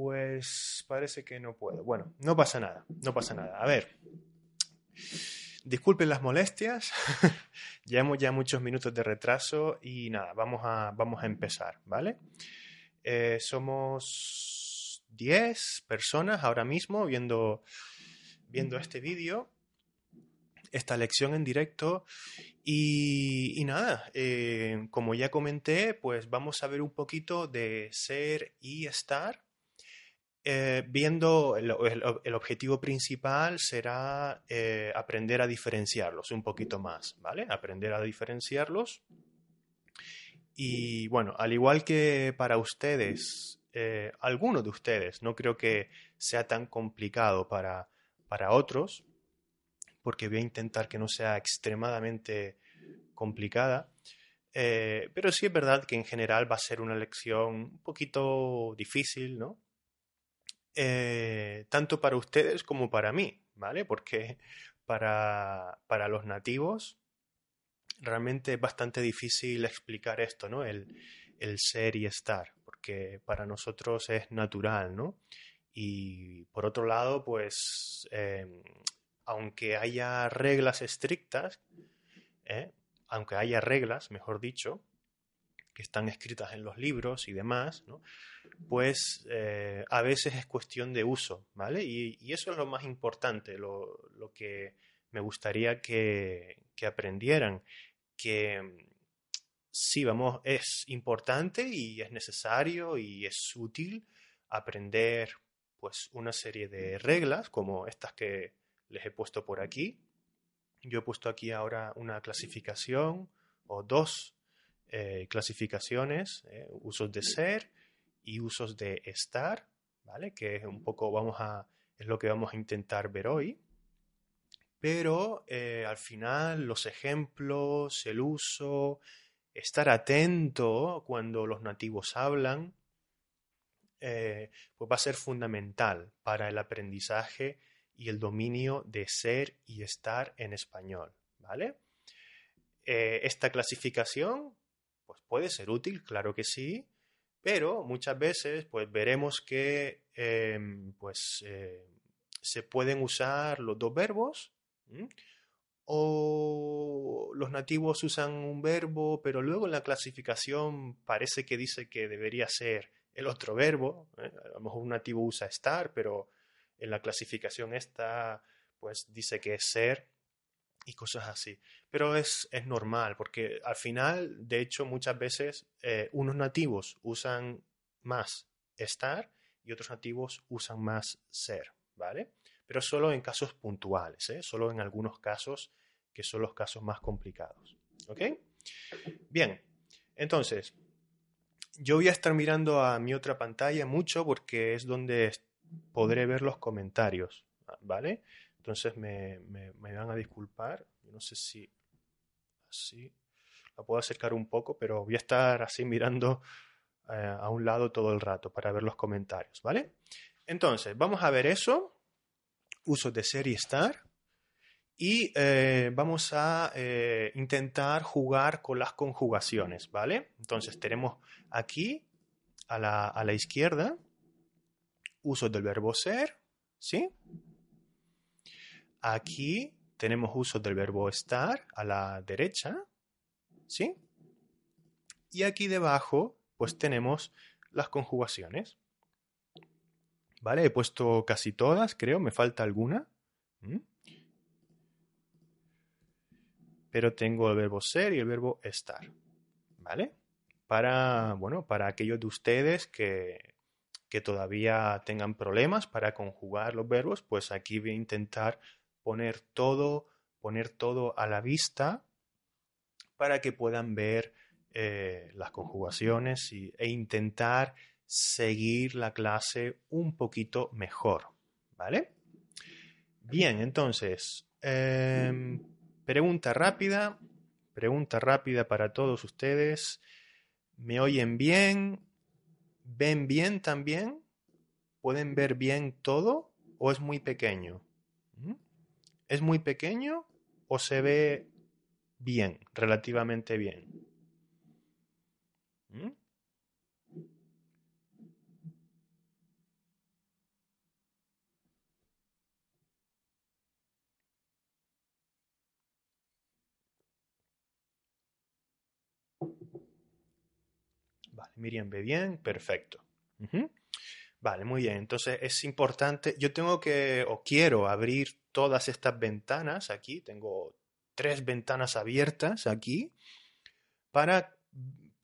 Pues parece que no puedo. Bueno, no pasa nada, no pasa nada. A ver, disculpen las molestias, llevamos ya muchos minutos de retraso y nada, vamos a, vamos a empezar, ¿vale? Eh, somos 10 personas ahora mismo viendo, viendo este vídeo, esta lección en directo y, nada, eh, como ya comenté, pues vamos a ver un poquito de ser y estar. Eh, viendo el, objetivo principal será eh, aprender a diferenciarlos un poquito más, ¿vale? Aprender a diferenciarlos. Y bueno, al igual que para ustedes, algunos de ustedes, no creo que sea tan complicado para, para otros, porque voy a intentar que no sea extremadamente complicada. Eh, pero sí es verdad que en general va a ser una lección un poquito difícil, ¿no? Eh, tanto para ustedes como para mí, ¿vale? Porque para, para, los nativos realmente es bastante difícil explicar esto, ¿no? El, el ser y estar, porque para nosotros es natural, ¿no? Y por otro lado, pues eh, aunque haya reglas estrictas, ¿eh? aunque haya reglas, mejor dicho, que están escritas en los libros y demás, pues eh, a veces es cuestión de uso, ¿vale? Y, eso es lo más importante, lo, que me gustaría que, aprendieran, que sí, vamos, es importante y es necesario y es útil aprender pues una serie de reglas como estas que les he puesto por aquí. Yo he puesto aquí ahora una clasificación o dos eh, clasificaciones, eh, usos de ser y usos de estar, ¿vale? Que es un poco, vamos a, es lo que vamos a intentar ver hoy. Pero eh, al final los ejemplos, el uso, estar atento cuando los nativos hablan, pues va a ser fundamental para el aprendizaje y el dominio de ser y estar en español, ¿vale? Esta clasificación pues puede ser útil, claro que sí, pero muchas veces pues veremos que em, pues eh, se pueden usar los dos verbos o los nativos usan un verbo, pero luego en la clasificación parece que dice que debería ser el otro verbo. ¿eh? A lo mejor un nativo usa estar, pero en la clasificación esta, pues dice que es ser y cosas así. Pero es, es normal, porque al final, de hecho, muchas veces eh, unos nativos usan más estar y otros nativos usan más ser, ¿vale? Pero solo en casos puntuales, ¿eh? solo en algunos casos que son los casos más complicados. ¿Ok? Bien, entonces, yo voy a estar mirando a mi otra pantalla mucho porque es donde podré ver los comentarios, ¿vale? Entonces me, me, van a disculpar, no sé si así, la puedo acercar un poco, pero voy a estar así mirando eh, a un lado todo el rato para ver los comentarios, ¿vale? Entonces, vamos a ver eso, uso de ser y estar, y eh, vamos a eh, intentar jugar con las conjugaciones, ¿vale? Entonces tenemos aquí a la, a la izquierda uso del verbo ser, ¿sí? Aquí tenemos uso del verbo estar a la derecha, ¿sí? Y aquí debajo, pues tenemos las conjugaciones. ¿Vale? He puesto casi todas, creo, me falta alguna. Pero tengo el verbo ser y el verbo estar. ¿Vale? Para, bueno, para aquellos de ustedes que que todavía tengan problemas para conjugar los verbos, pues aquí voy a intentar poner todo, poner todo a la vista para que puedan ver eh, las conjugaciones e intentar seguir la clase un poquito mejor. ¿Vale? Bien, entonces, em, pregunta rápida, pregunta rápida para todos ustedes. ¿Me oyen bien? ¿Ven bien también? ¿Pueden ver bien todo o es muy pequeño? ¿Es muy pequeño o se ve bien, relativamente bien? ¿Mm? Miriam ve bien, perfecto. Vale, muy bien. Entonces es importante, yo tengo que o quiero abrir todas estas ventanas aquí, tengo tres ventanas abiertas aquí para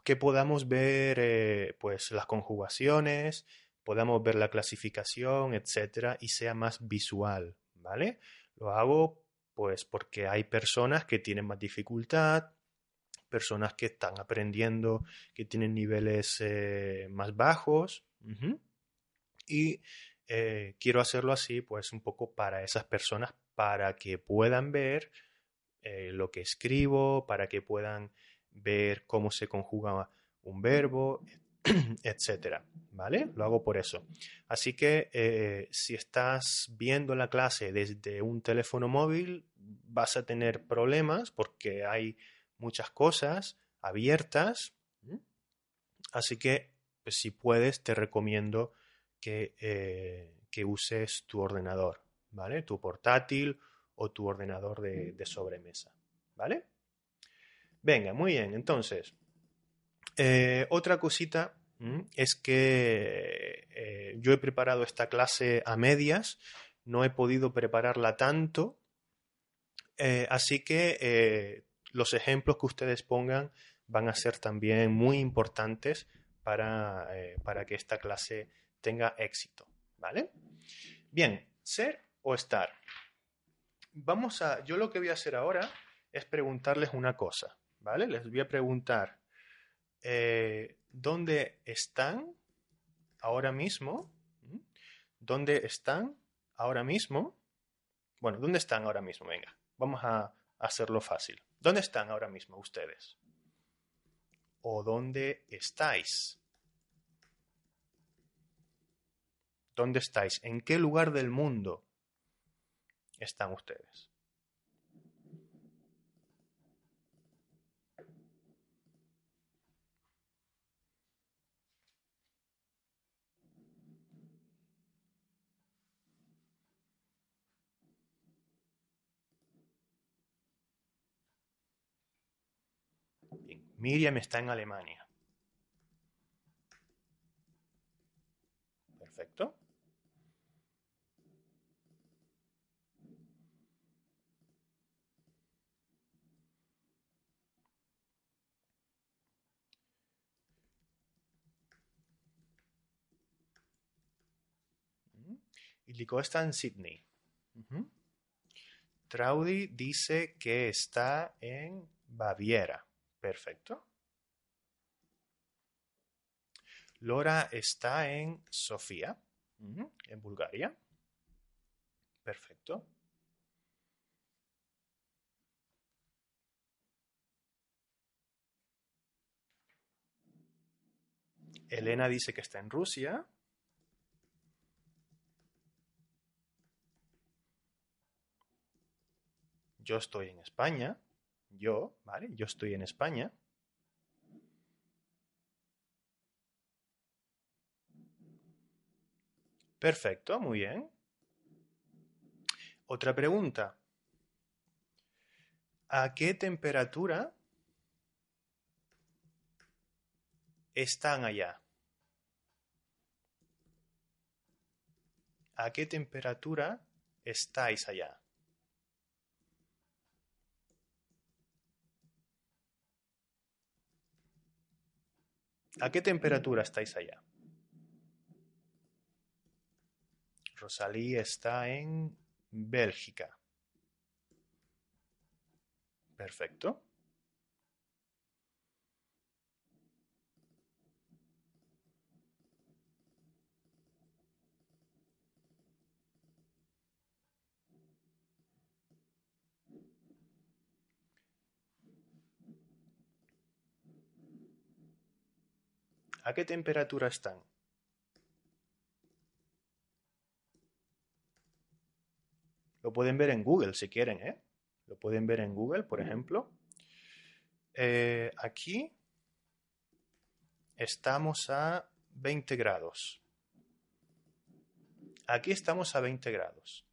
que podamos ver eh, pues las conjugaciones, podamos ver la clasificación, etcétera, y sea más visual, ¿vale? Lo hago pues porque hay personas que tienen más dificultad, personas que están aprendiendo, que tienen niveles eh, más bajos. Y eh, quiero hacerlo así, pues un poco para esas personas, para que puedan ver eh, lo que escribo, para que puedan ver cómo se conjuga un verbo, etcétera. ¿Vale? Lo hago por eso. Así que si estás viendo la clase desde un teléfono móvil, vas a tener problemas porque hay muchas cosas abiertas. Así que, pues, si puedes, te recomiendo que, eh, que, uses tu ordenador, ¿vale? Tu portátil o tu ordenador de, sobremesa, ¿vale? Venga, muy bien. Entonces, eh, otra cosita es que eh, yo he preparado esta clase a medias, no he podido prepararla tanto, así que los ejemplos que ustedes pongan van a ser también muy importantes para, para que esta clase tenga éxito. ¿Vale? Bien, ser o estar. Vamos a, yo lo que voy a hacer ahora es preguntarles una cosa, ¿vale? Les voy a preguntar, eh, ¿dónde están ahora mismo? ¿Dónde están ahora mismo? Bueno, ¿dónde están ahora mismo? Venga, vamos a hacerlo fácil. ¿Dónde están ahora mismo ustedes? ¿O dónde estáis? ¿Dónde estáis? ¿En qué lugar del mundo están ustedes? Miriam está en Alemania. Perfecto. Y Lico está en Sydney. Traudy dice que está en Baviera. Perfecto. Lora está en Sofía, en Bulgaria. Perfecto. Elena dice que está en Rusia. Yo estoy en España yo, ¿vale? Yo estoy en España. Perfecto, muy bien. Otra pregunta. ¿A qué temperatura están allá? ¿A qué temperatura estáis allá? ¿A qué temperatura estáis allá? Rosalí está en Bélgica. Perfecto. ¿A qué temperatura están? Lo pueden ver en Google si quieren, ¿eh? Lo pueden ver en Google, por ejemplo. Eh, aquí estamos a 20 grados. Aquí estamos a 20 grados.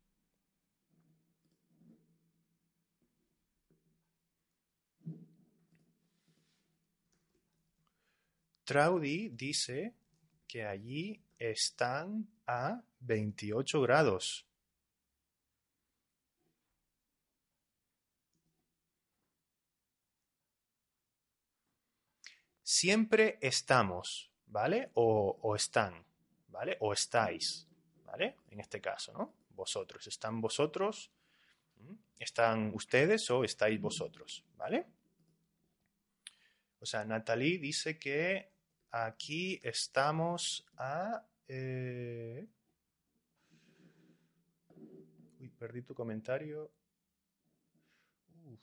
Traudy dice que allí están a 28 grados. Siempre estamos, ¿vale? O, están, ¿vale? O estáis, ¿vale? En este caso, ¿no? Vosotros. ¿Están vosotros? ¿Están ustedes o estáis vosotros? ¿Vale? O sea, Natalie dice que aquí estamos a... Eh, uy, perdí tu comentario. Uf,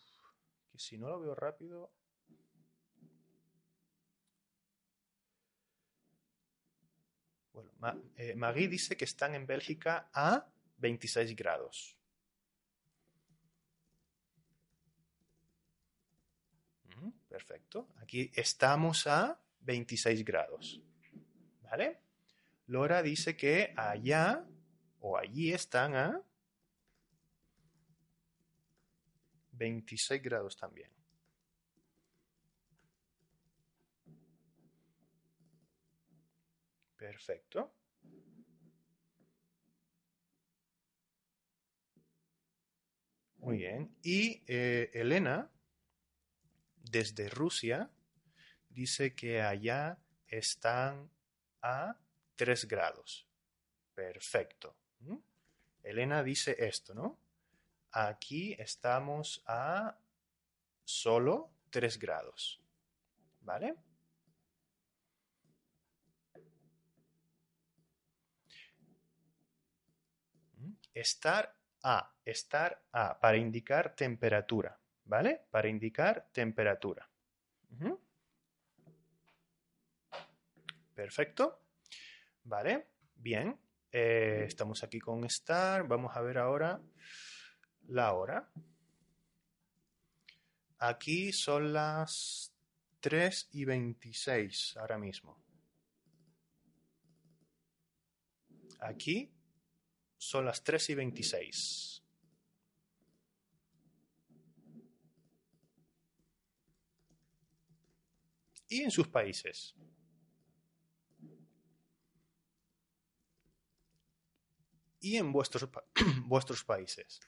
que si no lo veo rápido... Bueno, eh, Marie dice que están en Bélgica a 26 grados. Perfecto. Aquí estamos a 26 grados. ¿Vale? Lora dice que allá o allí están a 26 grados también. Perfecto. Muy bien. Y eh, Elena desde Rusia, dice que allá están a 3 grados. Perfecto. ¿Mm? Elena dice esto, ¿no? Aquí estamos a solo 3 grados. ¿Vale? ¿Mm? Estar a, estar a, para indicar temperatura. ¿vale? Para indicar temperatura. Perfecto. Vale, bien. Eh, estamos aquí con estar. Vamos a ver ahora la hora. Aquí son las 3 y 26 ahora mismo. Aquí son las 3 y 26. y en sus países. Y en vuestros, vuestros países.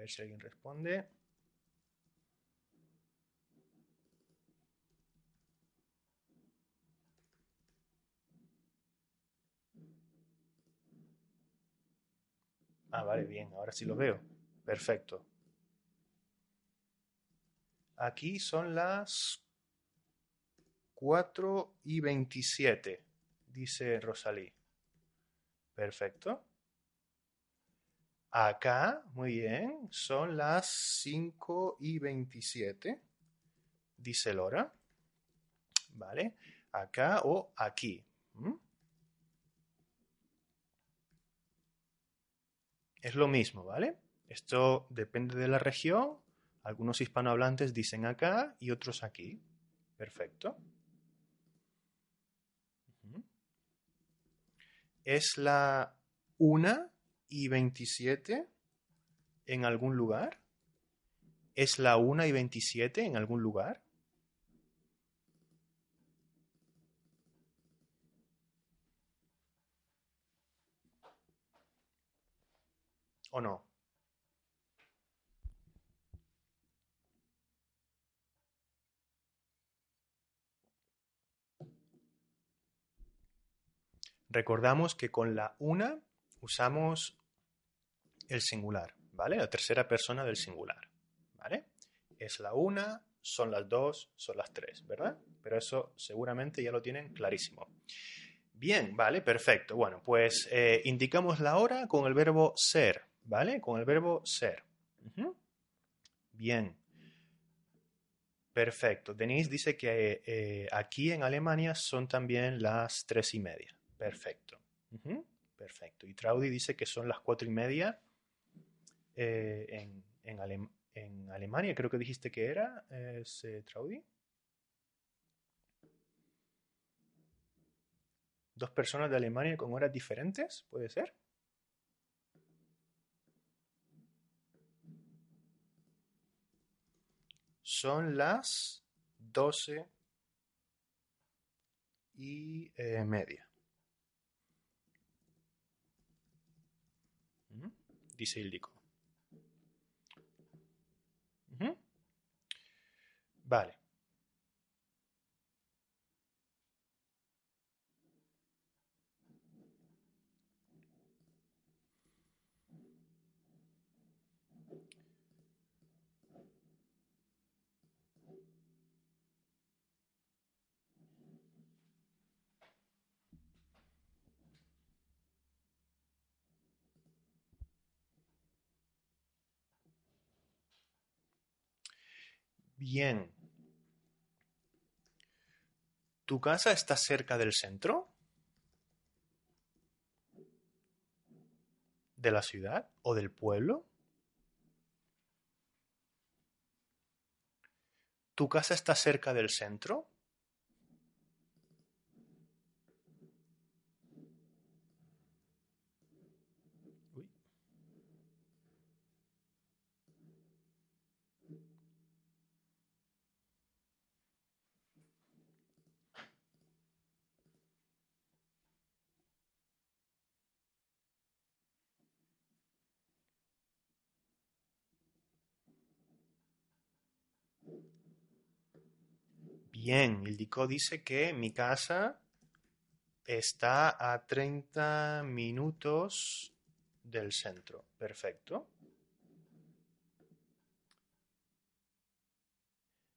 Ver si alguien responde. Ah, vale, bien, ahora sí lo veo. Perfecto. Aquí son las 4 y 27, dice Rosalí. Perfecto. Acá, muy bien, son las 5 y 27, dice Lora. ¿Vale? Acá o aquí. Es lo mismo, ¿vale? Esto depende de la región. Algunos hispanohablantes dicen acá y otros aquí. Perfecto. Es la una y 27 en algún lugar? ¿Es la 1 y 27 en algún lugar? ¿O no? Recordamos que con la una usamos el singular, ¿vale? La tercera persona del singular, ¿vale? Es la una, son las dos, son las tres, ¿verdad? Pero eso seguramente ya lo tienen clarísimo. Bien, vale, perfecto. Bueno, pues eh, indicamos la hora con el verbo ser, ¿vale? Con el verbo ser. Bien. Perfecto. Denise dice que eh, aquí en Alemania son también las tres y media. Perfecto. Perfecto. Y Traudy dice que son las cuatro y media eh, en, Alemania, creo que dijiste que era, es, eh, Traudy. Dos personas de Alemania con horas diferentes, ¿puede ser? Son las doce y eh, media. Dice Ildico. Vale. Bien. ¿Tu casa está cerca del centro? ¿De la ciudad o del pueblo? ¿Tu casa está cerca del centro? Bien, Ildiko dice que mi casa está a 30 minutos del centro. Perfecto.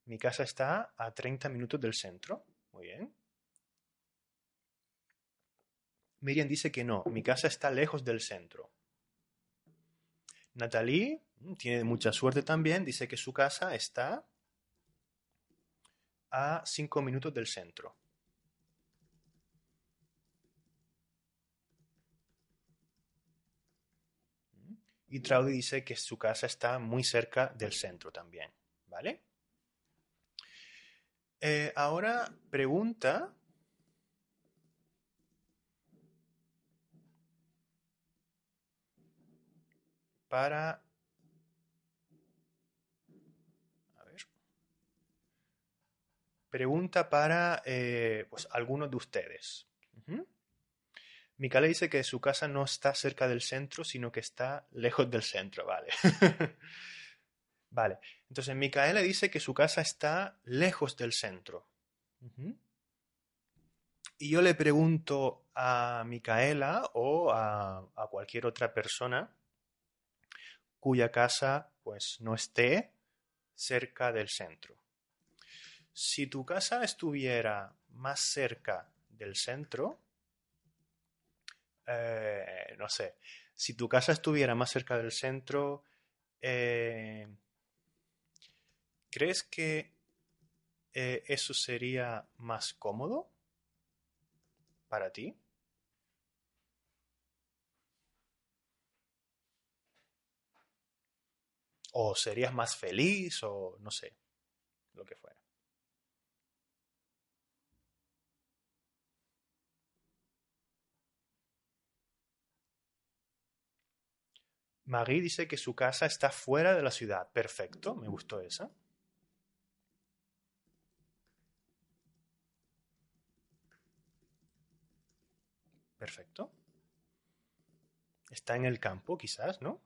Mi casa está a 30 minutos del centro. Muy bien. Miriam dice que no, mi casa está lejos del centro. Natalie mm, tiene mucha suerte también, dice que su casa está a 5 minutos del centro. Y Traudy dice que su casa está muy cerca del centro también. ¿Vale? Eh, ahora pregunta. Para Pregunta para eh, pues, algunos de ustedes. Uh dice que su casa no está cerca del centro, sino que está lejos del centro, vale. vale. Entonces Micaela dice que su casa está lejos del centro. Y yo le pregunto a Micaela o a, a, cualquier otra persona cuya casa pues no esté cerca del centro. Si tu casa estuviera más cerca del centro, eh, no sé, si tu casa estuviera más cerca del centro, eh, ¿crees que eh, eso sería más cómodo para ti? ¿O serías más feliz o no sé, lo que fuera? Marie dice que su casa está fuera de la ciudad. Perfecto, me gustó esa. Perfecto. Está en el campo, quizás, ¿no?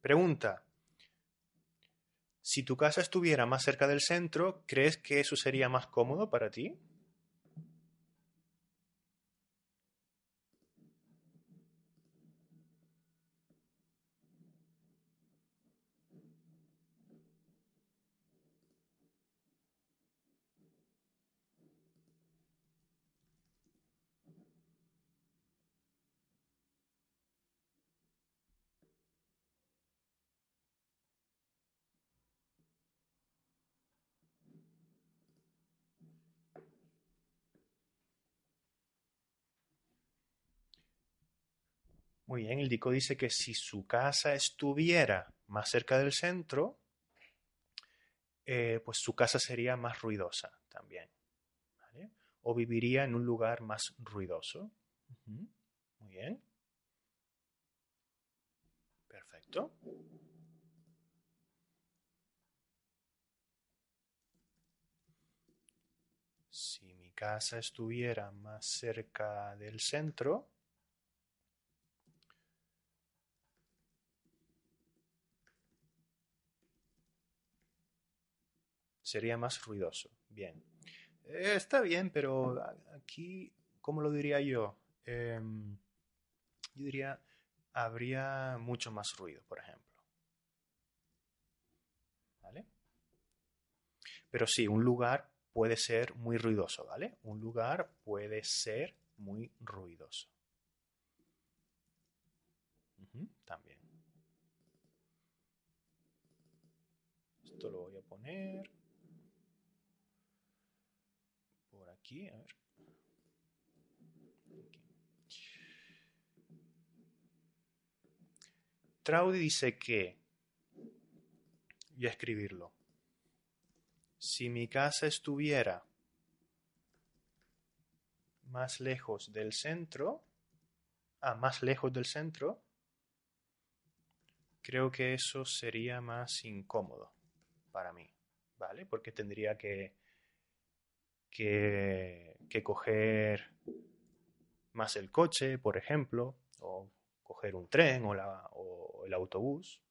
Pregunta. Si tu casa estuviera más cerca del centro, ¿crees que eso sería más cómodo para ti? Bien, el Dico dice que si su casa estuviera más cerca del centro, eh, pues su casa sería más ruidosa también. O viviría en un lugar más ruidoso. Muy bien. Perfecto. Si mi casa estuviera más cerca del centro, sería más ruidoso. Bien. Eh, está bien, pero aquí, ¿cómo lo diría yo? Em, yo diría, habría mucho más ruido, por ejemplo. ¿Vale? Pero sí, un lugar puede ser muy ruidoso, ¿vale? Un lugar puede ser muy ruidoso. también. Esto lo voy a poner. Aquí, a dice que, voy a escribirlo, si mi casa estuviera más lejos del centro, ah, más lejos del centro, creo que eso sería más incómodo para mí, ¿vale? Porque tendría que que, coger más el coche, por ejemplo, o coger un tren o, la, o el autobús.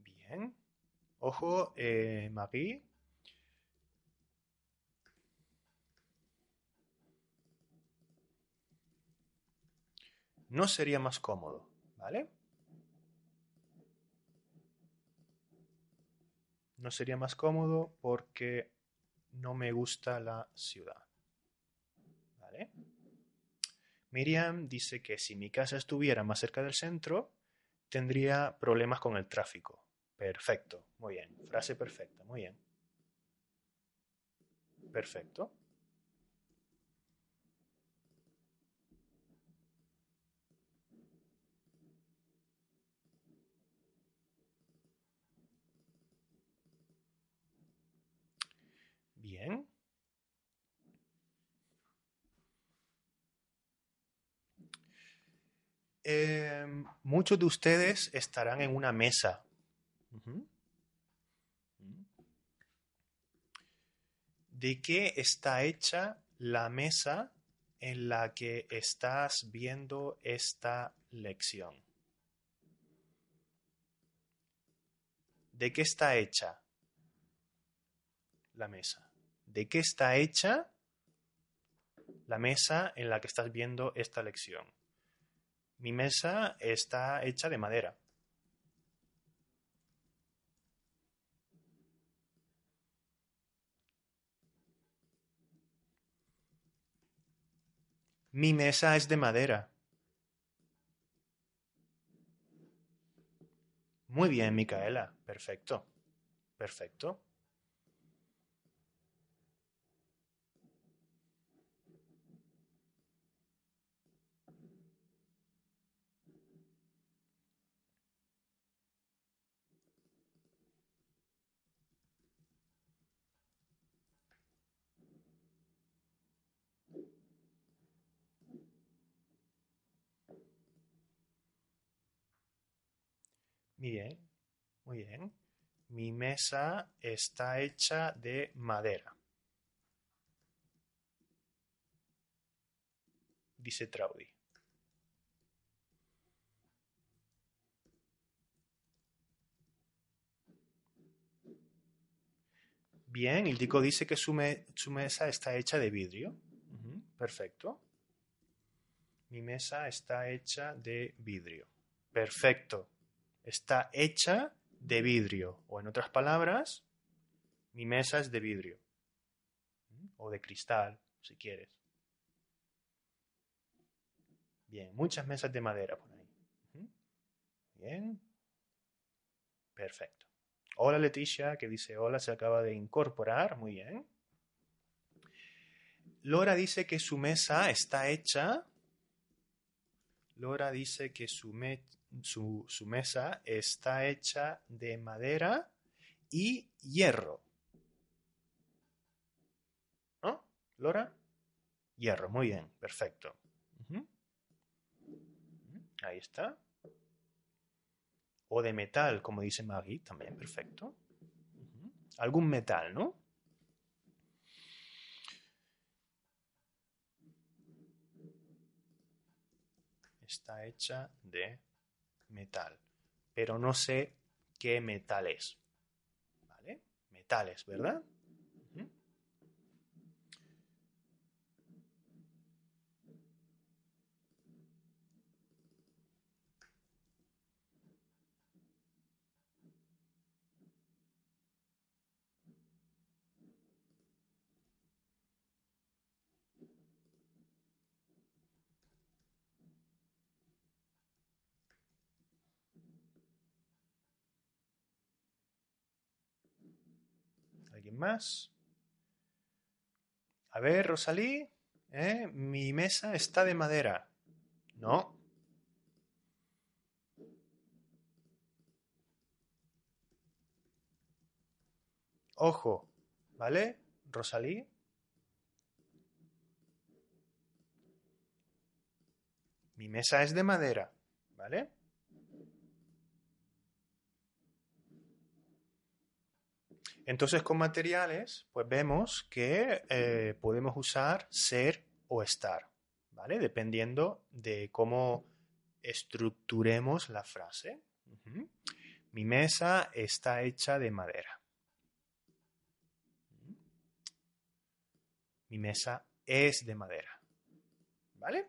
Bien. Ojo, eh, Marie, no sería más cómodo, ¿vale? No sería más cómodo porque no me gusta la ciudad. ¿Vale? Miriam dice que si mi casa estuviera más cerca del centro, tendría problemas con el tráfico. Perfecto, muy bien. Frase perfecta, muy bien. Perfecto. Em, muchos de ustedes estarán en una mesa. ¿De qué está hecha la mesa en la que estás viendo esta lección? ¿De qué está hecha la mesa? De qué está hecha la mesa en la que estás viendo esta lección. Mi mesa está hecha de madera. Mi mesa es de madera. Muy bien, Micaela. Perfecto. Perfecto. Bien, muy bien. Mi mesa está hecha de madera. Dice Traudy. Bien, el tico dice que su, mesa está hecha de vidrio. perfecto. Mi mesa está hecha de vidrio. Perfecto está hecha de vidrio. O en otras palabras, mi mesa es de vidrio. O de cristal, si quieres. Bien, muchas mesas de madera por ahí. Bien. Perfecto. Hola Leticia, que dice hola, se acaba de incorporar. Muy bien. Lora dice que su mesa está hecha. Lora dice que su, su mesa está hecha de madera y hierro. ¿No? ¿Lora? Hierro, muy bien, perfecto. Ahí está. O de metal, como dice Maggie, también, perfecto. Algún metal, ¿no? Está hecha de metal. Pero no sé qué metal es. ¿Vale? Metales, ¿verdad? ¿Alguien más? A ver, Rosalí, ¿eh? mi mesa está de madera. No. Ojo, ¿vale? Rosalí. Mi mesa es de madera, ¿vale? Entonces con materiales, pues vemos que eh, podemos usar ser o estar, ¿vale? Dependiendo de cómo estructuremos la frase. Mi mesa está hecha de madera. Mi mesa es de madera. ¿Vale?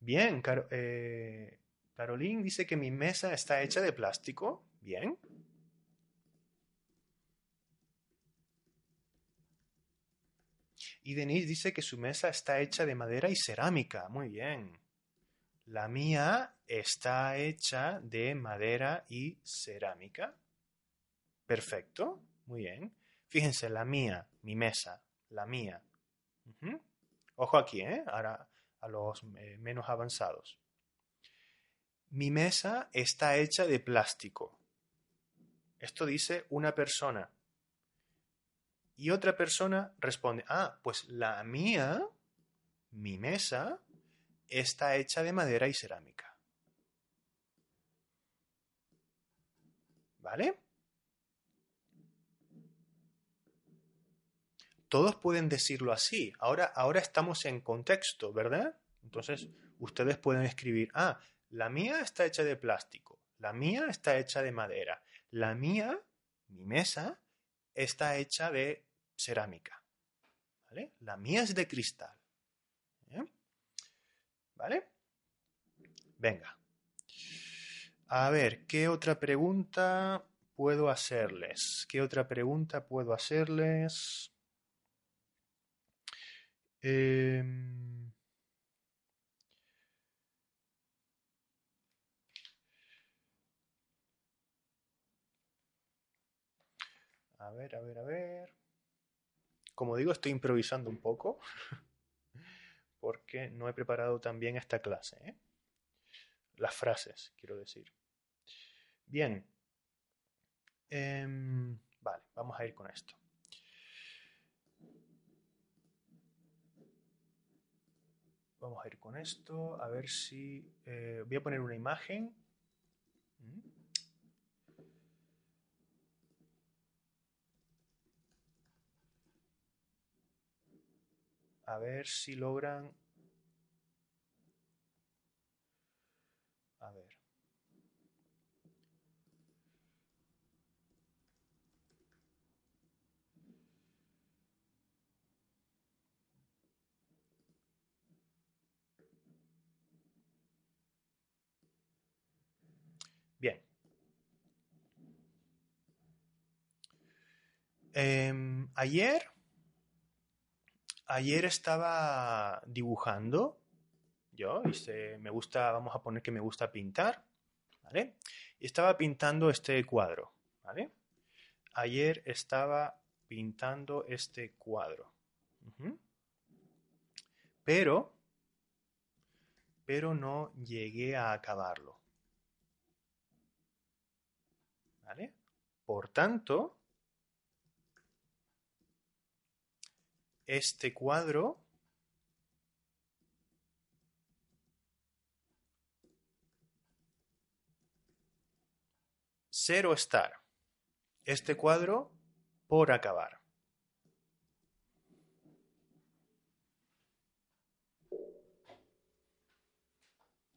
Bien, eh, Caroline dice que mi mesa está hecha de plástico. Bien. Y Denise dice que su mesa está hecha de madera y cerámica. Muy bien. La mía está hecha de madera y cerámica. Perfecto. Muy bien. Fíjense, la mía, mi mesa, la mía. Ojo aquí, ¿eh? Ahora a los eh, menos avanzados. Mi mesa está hecha de plástico. Esto dice una persona. Y otra persona responde, ah, pues la mía, mi mesa, está hecha de madera y cerámica. ¿Vale? Todos pueden decirlo así. Ahora, ahora estamos en contexto, ¿verdad? Entonces, ustedes pueden escribir, ah, la mía está hecha de plástico, la mía está hecha de madera, la mía, mi mesa, está hecha de cerámica. ¿Vale? La mía es de cristal. ¿eh? ¿Vale? Venga. A ver, ¿qué otra pregunta puedo hacerles? ¿Qué otra pregunta puedo hacerles? Em, a ver, a ver, a ver. Como digo, estoy improvisando un poco porque no he preparado también esta clase. ¿eh? Las frases, quiero decir. Bien. Em, vale, vamos a ir con esto. Vamos a ir con esto, a ver si... Eh, voy a poner una imagen. ¿Mm? A ver si logran... A ver. Bien. Eh, ayer ayer estaba dibujando, yo, me gusta, vamos a poner que me gusta pintar, ¿vale? Y estaba pintando este cuadro, ¿vale? Ayer estaba pintando este cuadro. Pero, pero no llegué a acabarlo. ¿Vale? Por tanto, este cuadro cero estar. Este cuadro por acabar.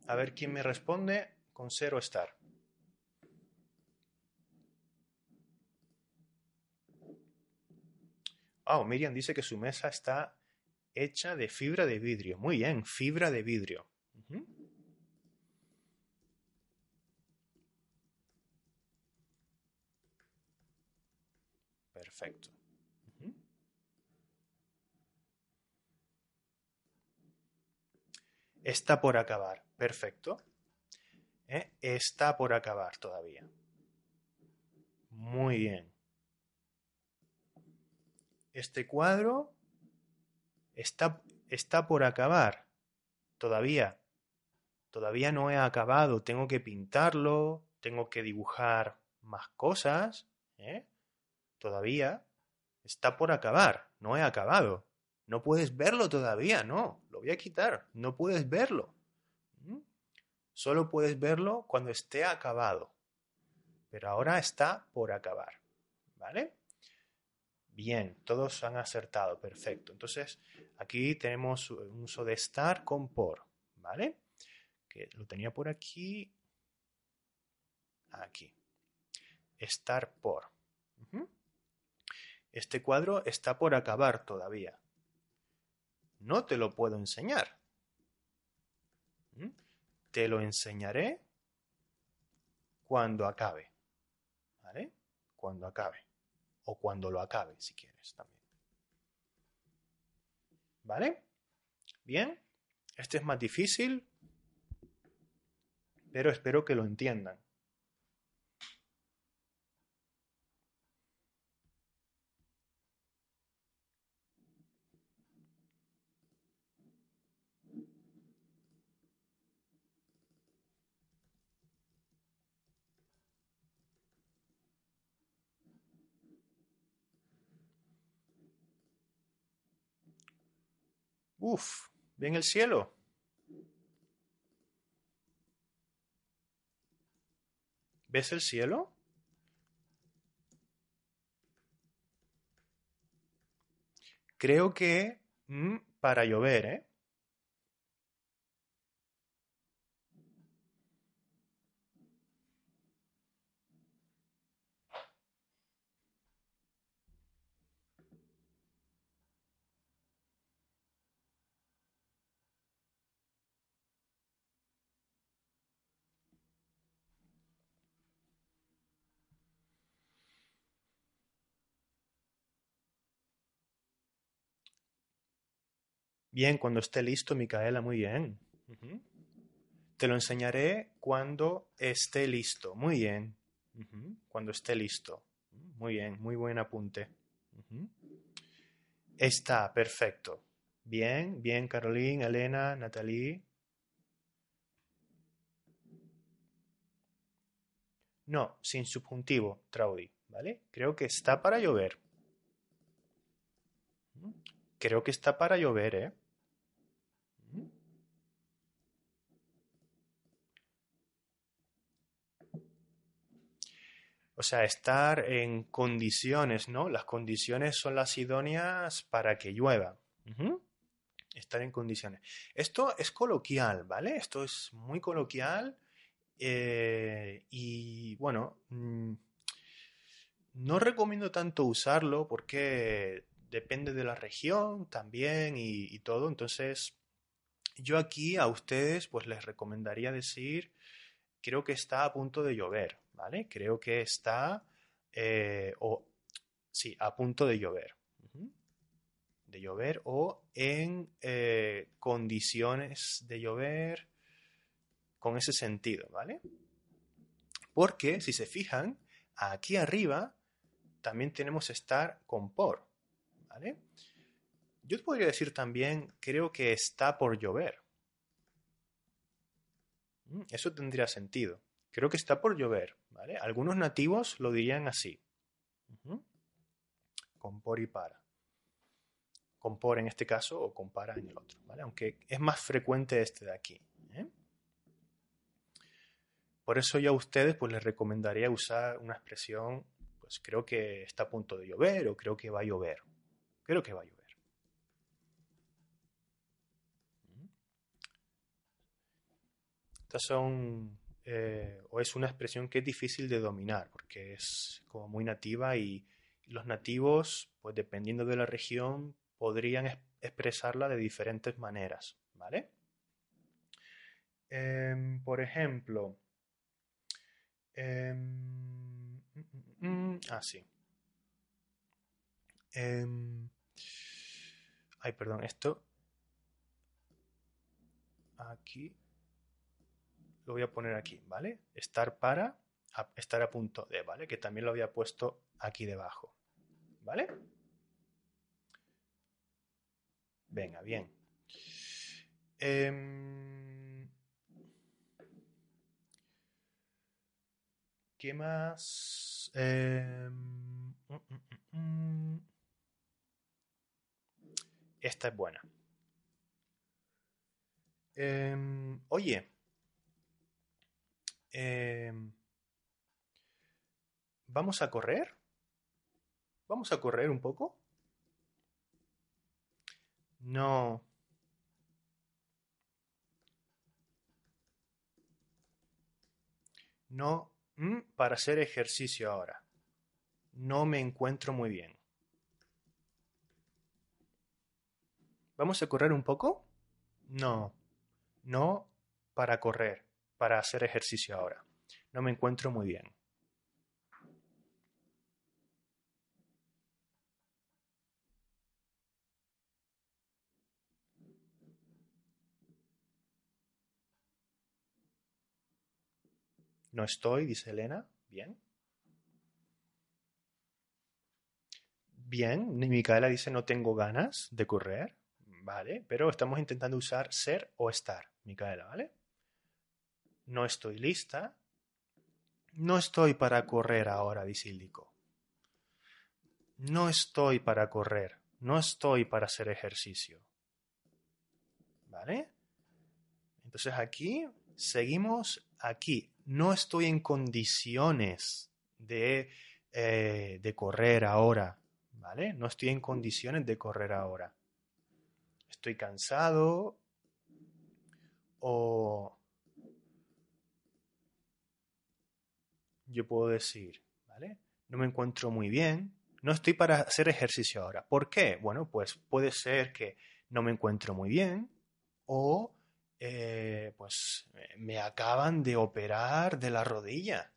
A ver quién me responde con cero estar. Oh, Miriam dice que su mesa está hecha de fibra de vidrio. Muy bien, fibra de vidrio. Perfecto. Está por acabar. Perfecto. ¿Eh? Está por acabar todavía. Muy bien. Este cuadro está, está por acabar. Todavía. Todavía no he acabado. Tengo que pintarlo. Tengo que dibujar más cosas. ¿eh? Todavía. Está por acabar. No he acabado. No puedes verlo todavía. No. Lo voy a quitar. No puedes verlo. ¿Mm? Solo puedes verlo cuando esté acabado. Pero ahora está por acabar. ¿Vale? Bien, todos han acertado, perfecto. Entonces, aquí tenemos un uso de estar con por, ¿vale? Que lo tenía por aquí. Aquí. Estar por. Este cuadro está por acabar todavía. No te lo puedo enseñar. Te lo enseñaré cuando acabe. ¿Vale? Cuando acabe o cuando lo acabe, si quieres también. ¿Vale? Bien, este es más difícil, pero espero que lo entiendan. Uf, ¿ven el cielo? ¿Ves el cielo? Creo que mm, para llover, ¿eh? Bien, cuando esté listo, Micaela, muy bien. Te lo enseñaré cuando esté listo. Muy bien. Cuando esté listo. Muy bien, muy buen apunte. Está, perfecto. Bien, bien, Caroline, Elena, Natalie. No, sin subjuntivo, Traudy, ¿vale? Creo que está para llover. Creo que está para llover, ¿eh? O sea, estar en condiciones, ¿no? Las condiciones son las idóneas para que llueva. Estar en condiciones. Esto es coloquial, ¿vale? Esto es muy coloquial eh, y bueno, mm, no recomiendo tanto usarlo porque depende de la región también y, y todo. Entonces, yo aquí a ustedes pues les recomendaría decir, creo que está a punto de llover, ¿vale? Creo que está, eh, o sí, a punto de llover. De llover o en eh, condiciones de llover con ese sentido, ¿vale? Porque, si se fijan, aquí arriba también tenemos estar con por. ¿Vale? Yo podría decir también, creo que está por llover. Mm, eso tendría sentido. Creo que está por llover. ¿vale? Algunos nativos lo dirían así. Con por y para. Con por en este caso o con para en el otro. ¿vale? Aunque es más frecuente este de aquí. ¿eh? Por eso yo a ustedes pues les recomendaría usar una expresión, pues creo que está a punto de llover o creo que va a llover. Creo que va a llover. Estas son, eh, o es una expresión que es difícil de dominar porque es como muy nativa y los nativos, pues dependiendo de la región, podrían expresarla de diferentes maneras, ¿vale? Em, por ejemplo, em, mm, mm, mm, ah. Em, ay, perdón, esto aquí lo voy a poner aquí, ¿vale? Estar para, estar a punto de, ¿vale? Que también lo había puesto aquí debajo, ¿vale? Venga, bien. Em, ¿Qué más? Mm, Esta es buena. Em, oye, Em, ¿Vamos a correr? ¿Vamos a correr un poco? No. No, mm, para hacer ejercicio ahora. No me encuentro muy bien. ¿Vamos a correr un poco? No, no para correr para hacer ejercicio ahora. No me encuentro muy bien. No estoy, dice Elena. Bien. Bien, Micaela dice no tengo ganas de correr. Vale, pero estamos intentando usar ser o estar, Micaela, ¿vale? No estoy lista. No estoy para correr ahora, dice Ildico. No estoy para correr. No estoy para hacer ejercicio. ¿Vale? Entonces aquí seguimos aquí. No estoy en condiciones de, eh, de correr ahora. ¿Vale? No estoy en condiciones de correr ahora. Estoy cansado o yo puedo decir, ¿vale? No me encuentro muy bien, no estoy para hacer ejercicio ahora. ¿Por qué? Bueno, pues puede ser que no me encuentro muy bien o eh, pues me acaban de operar de la rodilla.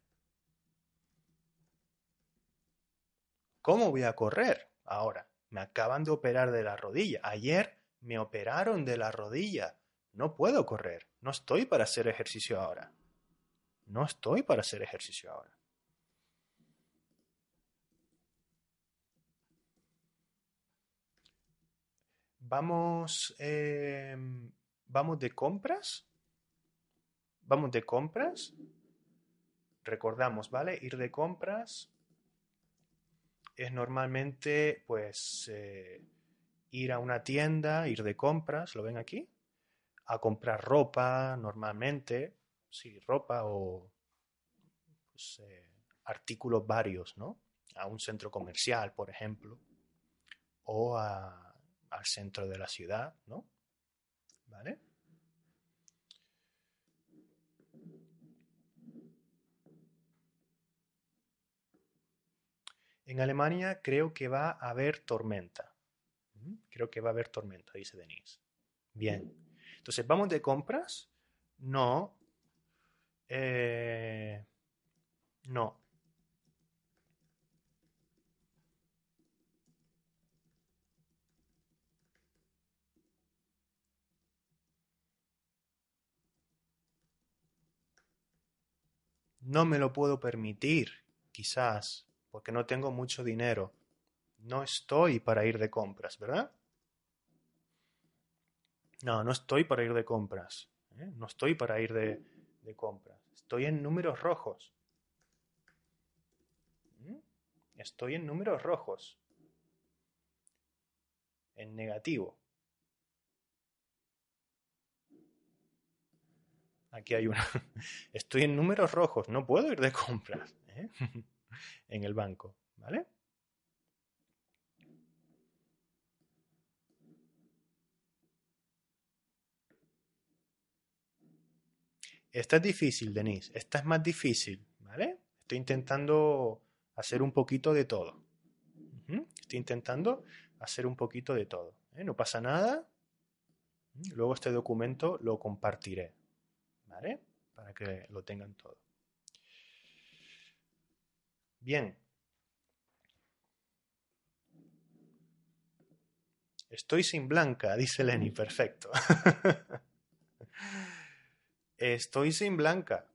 ¿Cómo voy a correr ahora? Me acaban de operar de la rodilla. Ayer me operaron de la rodilla. No puedo correr. No estoy para hacer ejercicio ahora. No estoy para hacer ejercicio ahora. Vamos, em, vamos de compras. Vamos de compras. Recordamos, ¿vale? Ir de compras es normalmente, pues, eh, ir a una tienda, ir de compras, ¿lo ven aquí? A comprar ropa normalmente, sí, ropa o pues, eh, artículos varios, ¿no? A un centro comercial, por ejemplo, o al centro de la ciudad, ¿no? ¿Vale? En Alemania creo que va a haber tormenta. Creo que va a haber tormenta, dice Denise. Bien. Entonces, ¿vamos de compras? No, eh, no. No me lo puedo permitir, quizás, porque no tengo mucho dinero. No estoy para ir de compras, ¿verdad? No, no estoy para ir de compras. ¿eh? No estoy para ir de, de compras. Estoy en números rojos. ¿Mm? Estoy en números rojos. En negativo. Aquí hay una. Estoy en números rojos. No puedo ir de compras ¿eh? en el banco. ¿Vale? Esta es difícil, Denise. Esta es más difícil, ¿vale? Estoy intentando hacer un poquito de todo. Estoy intentando hacer un poquito de todo. ¿eh? No pasa nada. Luego este documento lo compartiré, ¿vale? Para que lo tengan todo. Bien. Estoy sin blanca, dice Lenny. Perfecto. Estoy sin blanca.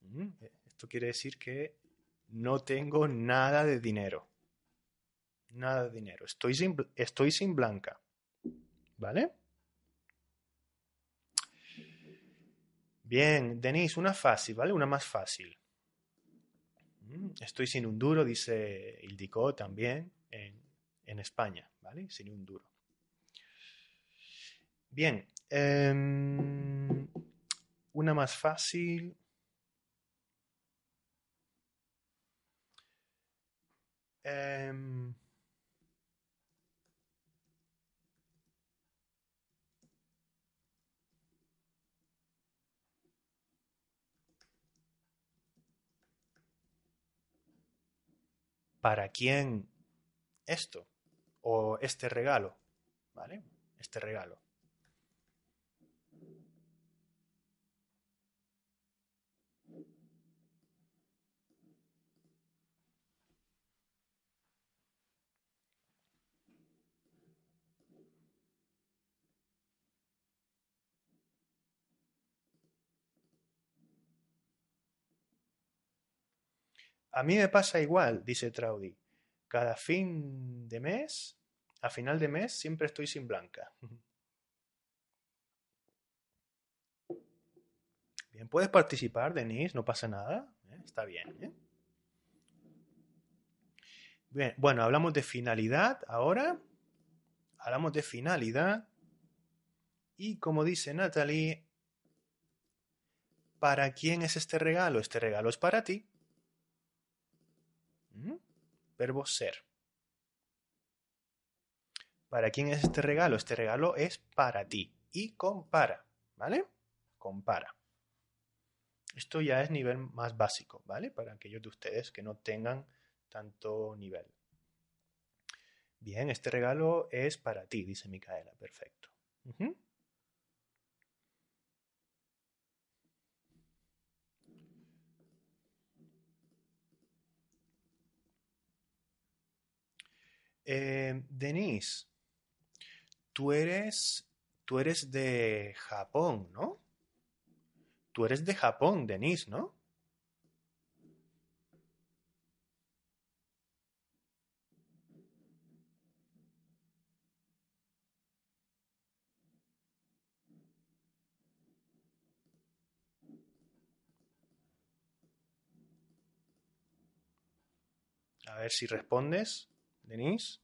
Mm, esto quiere decir que no tengo nada de dinero. Nada de dinero. Estoy sin, estoy sin blanca. ¿Vale? Bien, Denise, una fácil, ¿vale? Una más fácil. Mm, estoy sin un duro, dice Ildiko también en, en España, ¿vale? Sin un duro. Bien, em, una más fácil. Em, ¿Para quién esto? O este regalo, ¿vale? Este regalo. A mí me pasa igual, dice Traudy. Cada fin de mes, a final de mes, siempre estoy sin blanca. Bien, puedes participar, Denise, no pasa nada. ¿eh? Está bien. ¿eh? Bien, bueno, hablamos de finalidad ahora. Hablamos de finalidad. Y como dice Natalie, ¿para quién es este regalo? Este regalo es para ti. Verbo ser. ¿Para quién es este regalo? Este regalo es para ti. Y compara, ¿vale? Compara. Esto ya es nivel más básico, ¿vale? Para aquellos de ustedes que no tengan tanto nivel. Bien, este regalo es para ti, dice Micaela. Perfecto. Eh, Denise, tú eres, tú eres de Japón, ¿no? Tú eres de Japón, Denise, ¿no? A ver si respondes. Denise.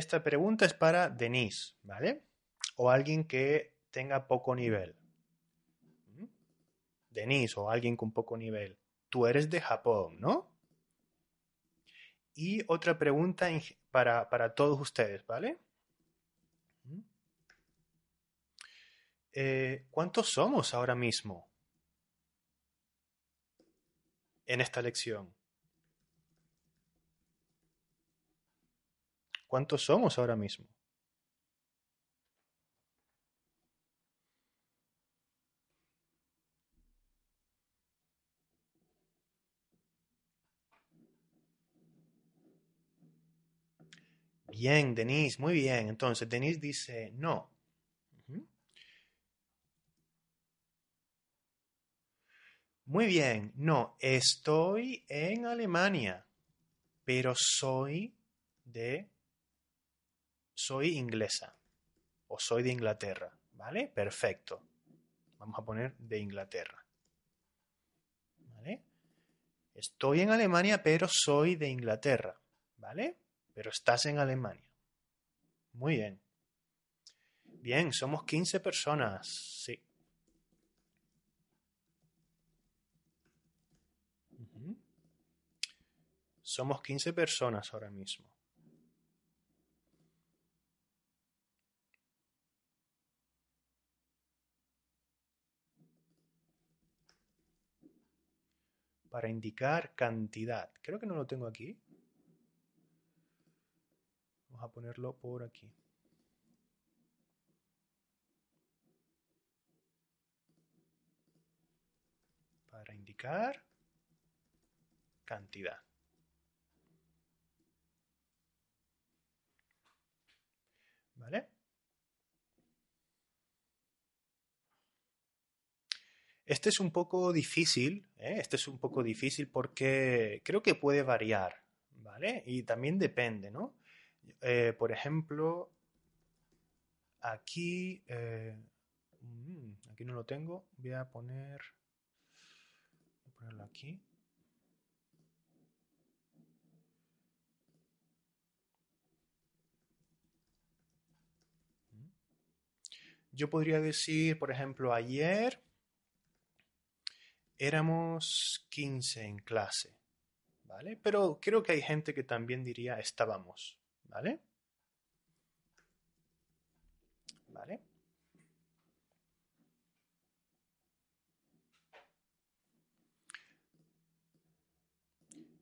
Esta pregunta es para Denise, ¿vale? O alguien que tenga poco nivel. Denise o alguien con poco nivel. Tú eres de Japón, ¿no? Y otra pregunta para, todos ustedes, ¿vale? Eh, ¿Cuántos somos ahora mismo en esta lección? ¿Cuántos somos ahora mismo? Bien, Denise, muy bien. Entonces, Denise dice no. Muy bien, no, estoy en Alemania, pero soy de... soy inglesa o soy de Inglaterra, ¿vale? Perfecto. Vamos a poner de Inglaterra. ¿Vale? Estoy en Alemania, pero soy de Inglaterra, ¿vale? Pero estás en Alemania. Muy bien. Bien, somos 15 personas, sí. Somos 15 personas ahora mismo. Para indicar cantidad. Creo que no lo tengo aquí. Vamos a ponerlo por aquí. Para indicar cantidad. ¿Vale? Este es un poco difícil, ¿eh? este es un poco difícil porque creo que puede variar, ¿vale? Y también depende, ¿no? Eh, por ejemplo, aquí, eh, mm, aquí no lo tengo, voy a poner, voy a ponerlo aquí. Yo podría decir, por ejemplo, ayer éramos 15 en clase, ¿vale? Pero creo que hay gente que también diría estábamos, ¿vale? ¿Vale?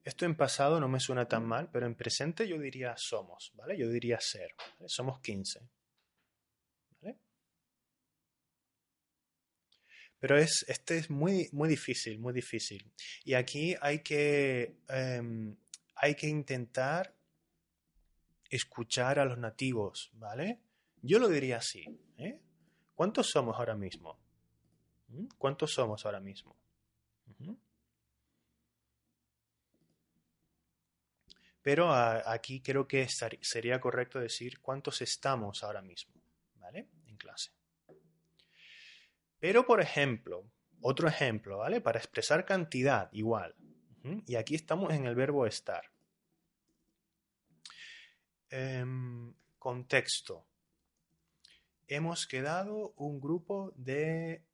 Esto en pasado no me suena tan mal, pero en presente yo diría somos, ¿vale? Yo diría ser, Somos 15. Pero es, este es muy, muy difícil, muy difícil. Y aquí hay que, em, hay que intentar escuchar a los nativos, ¿vale? Yo lo diría así. ¿eh? ¿Cuántos somos ahora mismo? ¿Mm? ¿Cuántos somos ahora mismo? Pero aquí creo que sería correcto decir cuántos estamos ahora mismo, ¿vale? En clase. Pero, por ejemplo, otro ejemplo, ¿vale? Para expresar cantidad, igual. Y aquí estamos en el verbo estar. Em, contexto. Hemos quedado un grupo de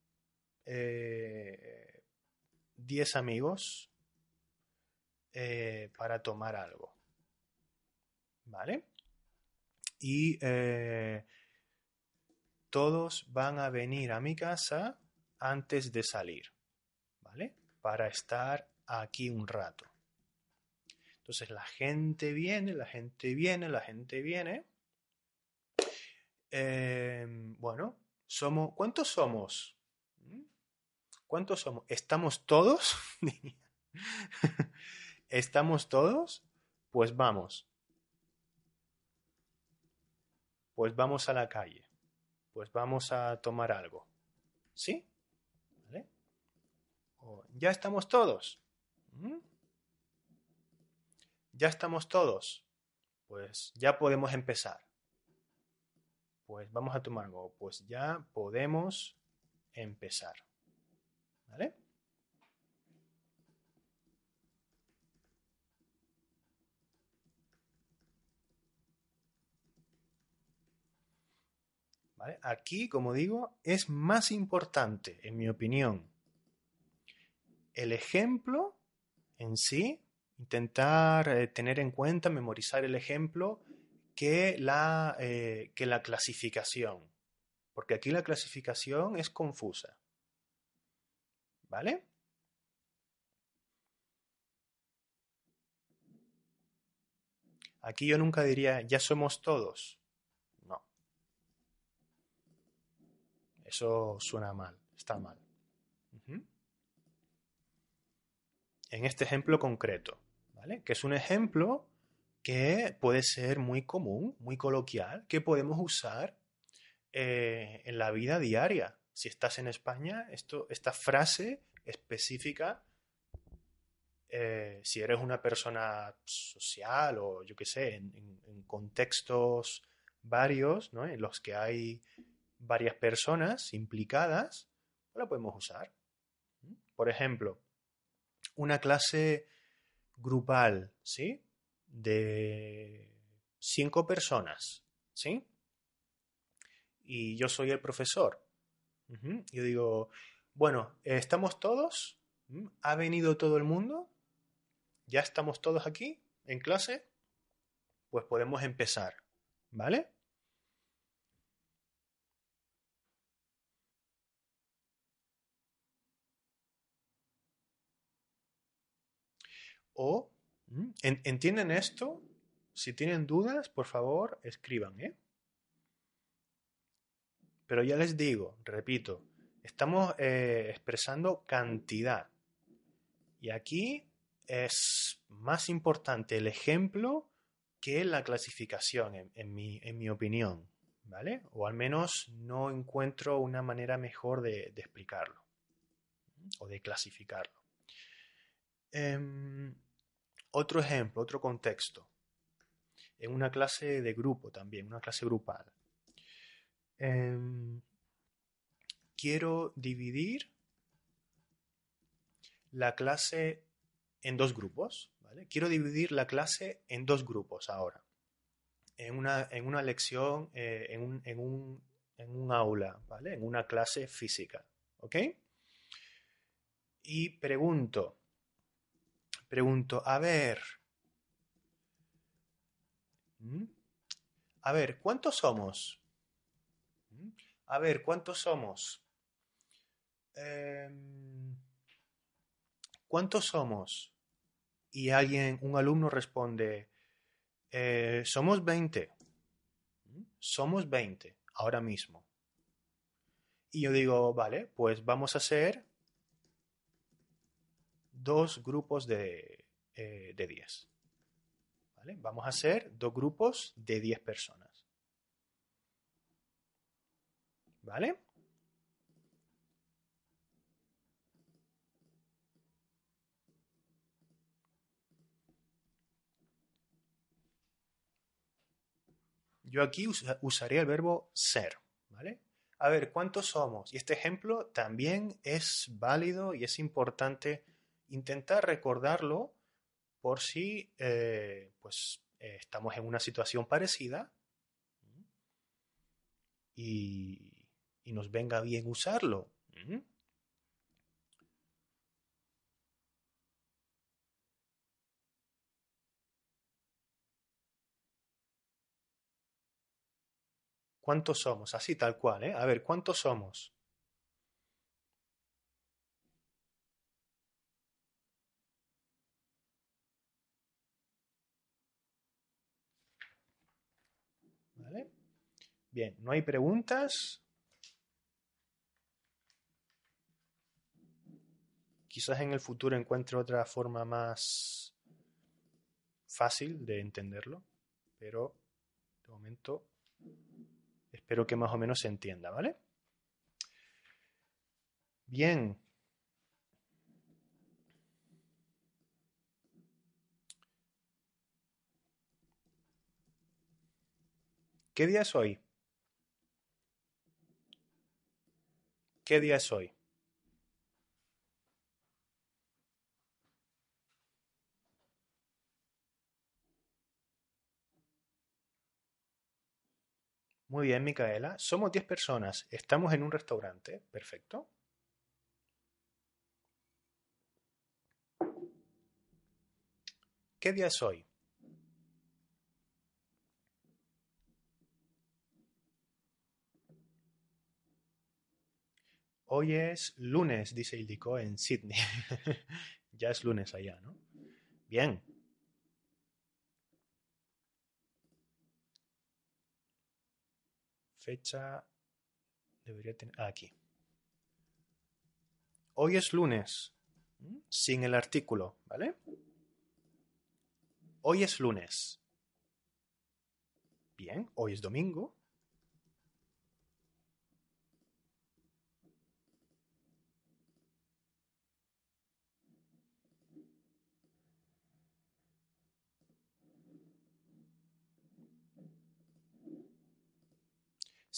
10 eh, amigos eh, para tomar algo. ¿Vale? Y eh, todos van a venir a mi casa antes de salir, ¿vale? Para estar aquí un rato. Entonces la gente viene, la gente viene, la gente viene. Em, bueno, somos, ¿cuántos somos? ¿Mm? ¿Cuántos somos? ¿Estamos todos? ¿Estamos todos? Pues vamos. Pues vamos a la calle pues vamos a tomar algo. ¿Sí? ¿Vale? ya estamos todos. ¿Mm? Ya estamos todos. Pues ya podemos empezar. Pues vamos a tomar algo. Pues ya podemos empezar. ¿Vale? Aquí, como digo, es más importante, en mi opinión, el ejemplo en sí, intentar eh, tener en cuenta, memorizar el ejemplo, que la, eh, que la clasificación. Porque aquí la clasificación es confusa. ¿Vale? Aquí yo nunca diría, ya somos todos. No. Eso suena mal, está mal. En este ejemplo concreto, ¿vale? Que es un ejemplo que puede ser muy común, muy coloquial, que podemos usar eh, en la vida diaria. Si estás en España, esto, esta frase específica, eh, si eres una persona social o yo qué sé, en, contextos varios, ¿no? en los que hay varias personas implicadas, la podemos usar. Por ejemplo, una clase grupal, ¿sí? de cinco personas, ¿sí? Y yo soy el profesor. Yo digo, bueno, ¿estamos todos? ¿Mm? ¿Ha venido todo el mundo? ¿Ya estamos todos aquí en clase? Pues podemos empezar, ¿vale? O ¿Entienden esto? Si tienen dudas, por favor, escriban, ¿eh? Pero ya les digo, repito, estamos eh, expresando cantidad. Y aquí es más importante el ejemplo que la clasificación, en, mi, opinión, ¿vale? O al menos no encuentro una manera mejor de, explicarlo o de clasificarlo. Em, otro ejemplo, otro contexto. En una clase de grupo también, una clase grupal. Em, quiero dividir la clase en dos grupos. Quiero dividir la clase en dos grupos ahora. En una, en una lección, eh, en, un, en, un, en, un, aula, ¿vale? En una clase física. Y pregunto, pregunto, a ver, ¿Mm? a ver, ¿cuántos somos? ¿Mm? A ver, ¿cuántos somos? Em, ¿Cuántos somos? Y alguien, un alumno responde, eh, somos 20. ¿Mm? Somos 20 ahora mismo. Y yo digo, vale, pues vamos a hacer dos grupos de, eh, de 10. ¿Vale? Vamos a hacer dos grupos de 10 personas. ¿Vale? Yo aquí usaría el verbo ser, ¿vale? A ver, ¿cuántos somos? Y este ejemplo también es válido y es importante intentar recordarlo por si eh, pues, eh, estamos en una situación parecida y, nos venga bien usarlo. ¿Cuántos somos? Así tal cual, ¿eh? A ver, ¿cuántos somos? Bien, no hay preguntas. Quizás en el futuro encuentre otra forma más fácil de entenderlo, pero de momento espero que más o menos se entienda, ¿vale? Bien. ¿Qué día es hoy? ¿Qué día es hoy? Muy bien, Micaela. Somos 10 personas. Estamos en un restaurante. Perfecto. ¿Qué día es hoy? Hoy es lunes, dice Ildiko, en Sydney. ya es lunes allá, ¿no? Bien. Fecha debería tener... Ah, aquí. Hoy es lunes, sin el artículo, ¿vale? Hoy es lunes. Bien, hoy es domingo,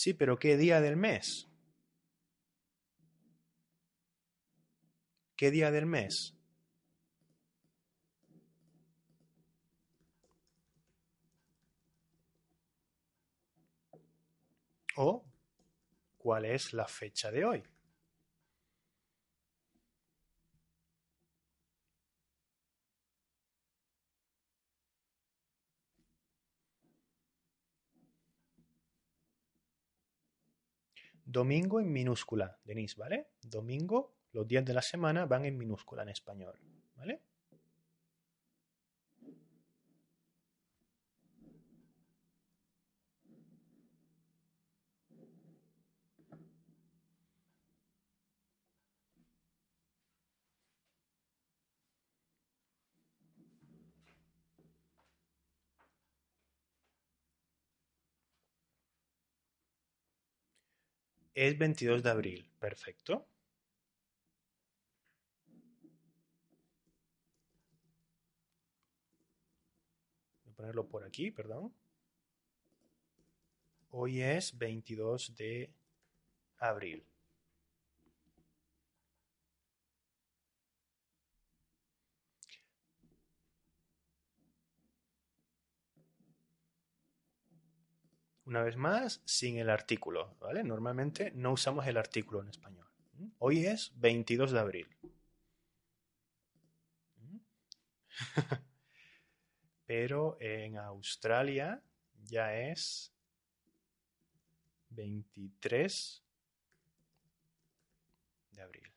Sí, pero ¿qué día del mes? ¿Qué día del mes? ¿O cuál es la fecha de hoy? Domingo en minúscula, Denise, ¿vale? Domingo, los días de la semana van en minúscula en español, ¿vale? Es 22 de abril, perfecto. Voy a ponerlo por aquí, perdón. Hoy es 22 de abril. Una vez más, sin el artículo, ¿vale? Normalmente no usamos el artículo en español. Hoy es 22 de abril. Pero en Australia ya es 23 de abril.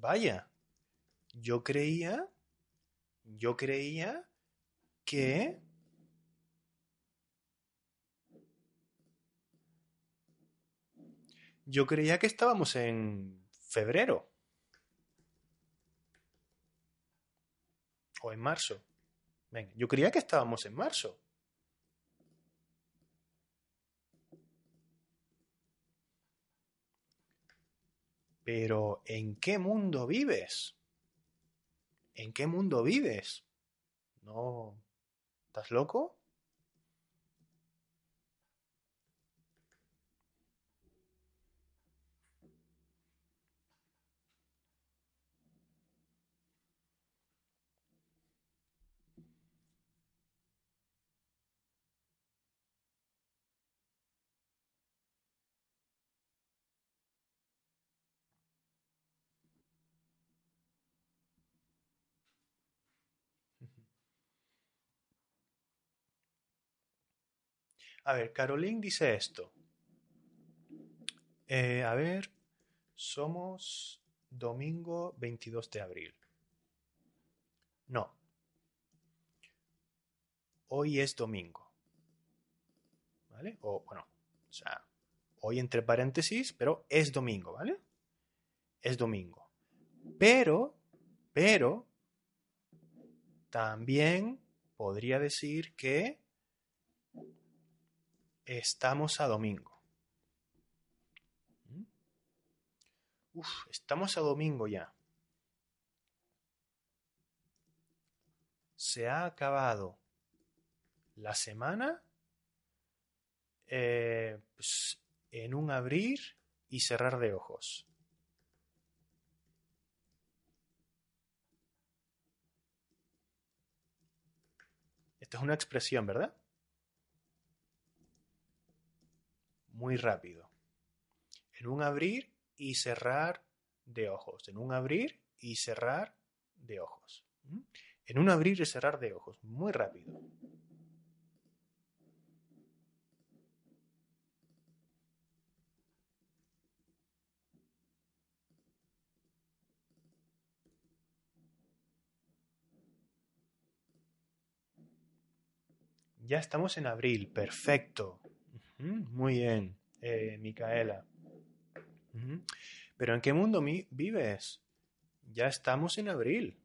Vaya, yo creía, yo creía que yo creía que estábamos en febrero o en marzo. Venga, yo creía que estábamos en marzo. Pero ¿en qué mundo vives? ¿En qué mundo vives? ¿No? ¿Estás loco? A ver, Caroline dice esto. Eh, a ver, somos domingo 22 de abril. No. Hoy es domingo. ¿Vale? O bueno, o sea, hoy entre paréntesis, pero es domingo, ¿vale? Es domingo. Pero, pero, también podría decir que estamos a domingo. ¿Mm? Uf, estamos a domingo ya. Se ha acabado la semana eh, pues, en un abrir y cerrar de ojos. Esta es una expresión, ¿verdad? muy rápido. En un abrir y cerrar de ojos. En un abrir y cerrar de ojos. ¿Mm? En un abrir y cerrar de ojos. Muy rápido. Ya estamos en abril, perfecto. Muy bien, eh, Micaela. Pero ¿en qué mundo vives? Ya estamos en abril.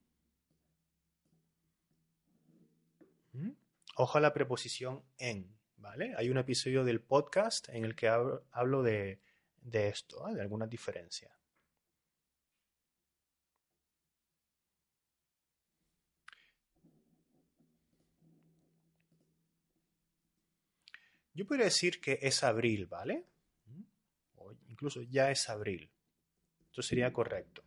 Ojo a la preposición en, ¿vale? Hay un episodio del podcast en el que hablo de, esto, ¿eh? de algunas diferencias. Yo podría decir que es abril, ¿vale? O incluso ya es abril. Esto sería correcto.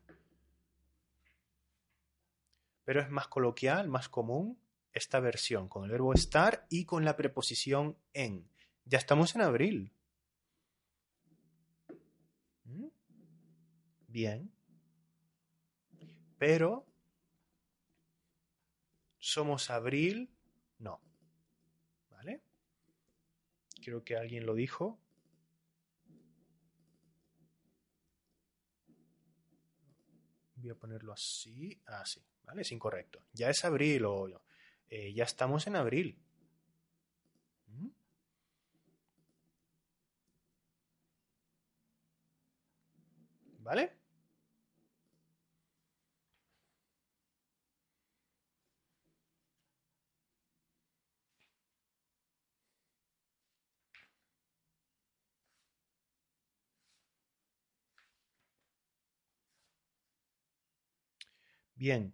Pero es más coloquial, más común esta versión con el verbo estar y con la preposición en. Ya estamos en abril. ¿Mm? Bien. Pero somos abril, no. Creo que alguien lo dijo. Voy a ponerlo así. Ah, sí. ¿Vale? Es incorrecto. Ya es abril o eh, ya estamos en abril. ¿Mm? ¿Vale? Bien.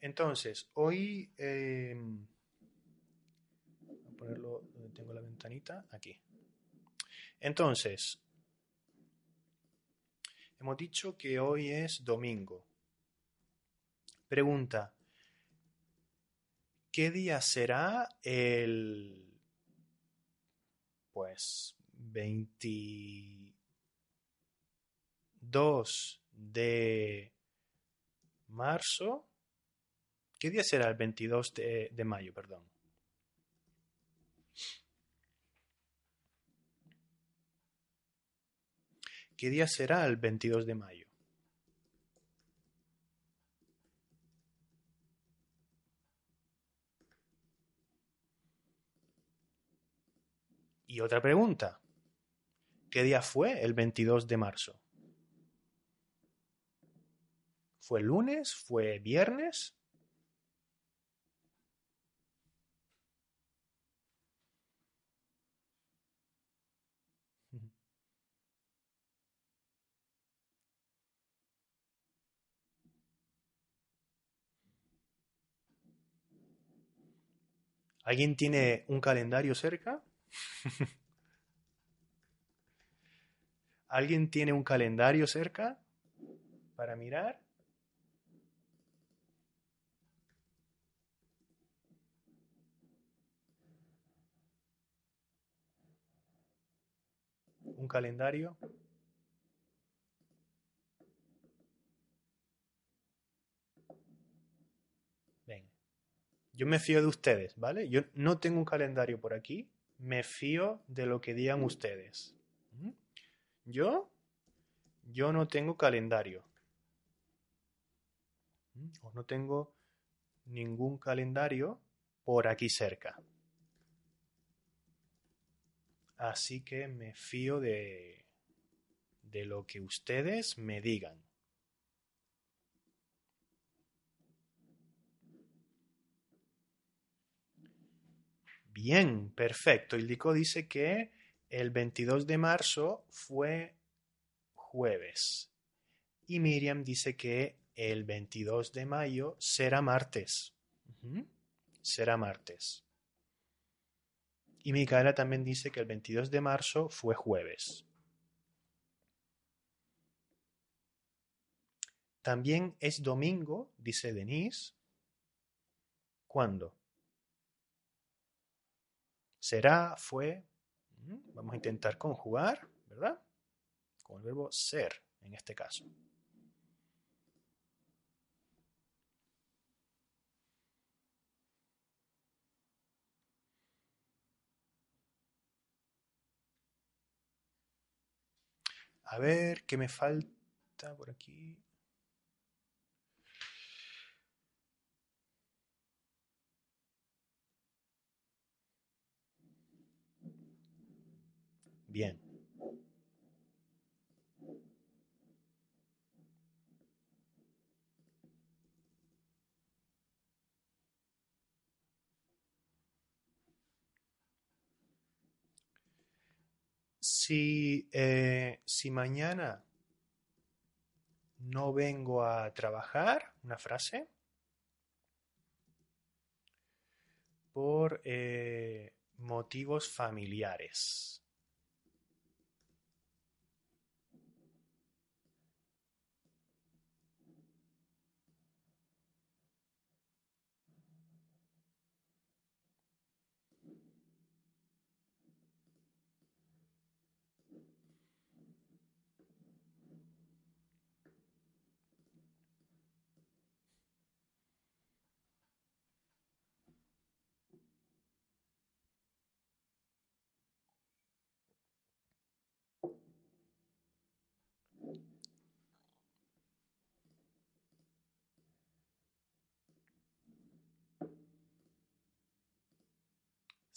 Entonces, hoy... Em, voy a ponerlo donde tengo la ventanita, aquí. Entonces, hemos dicho que hoy es domingo. Pregunta, ¿qué día será el... pues 22 de marzo. ¿Qué día será el 22 de, mayo, perdón? ¿Qué día será el 22 de mayo? Y otra pregunta. ¿Qué día fue el 22 de marzo? ¿Fue lunes? ¿Fue viernes? ¿Alguien tiene un calendario cerca? ¿Alguien tiene un calendario cerca para mirar? Un calendario. Yo me fío de ustedes, ¿vale? Yo no tengo un calendario por aquí. Me fío de lo que digan ustedes. ¿Mm? Yo, yo no tengo calendario. ¿Mm? O no tengo ningún calendario por aquí cerca. Así que me fío de, de lo que ustedes me digan. Bien, perfecto. Ildico dice que el 22 de marzo fue jueves. Y Miriam dice que el 22 de mayo será martes. Será martes. Y Micaela también dice que el 22 de marzo fue jueves. También es domingo, dice Denise. ¿Cuándo? Será, fue. Mm, vamos a intentar conjugar, ¿verdad? Con el verbo ser en este caso. A ver, ¿qué me falta por aquí? Bien. Si, eh, si mañana no vengo a trabajar, una frase, por eh, motivos familiares.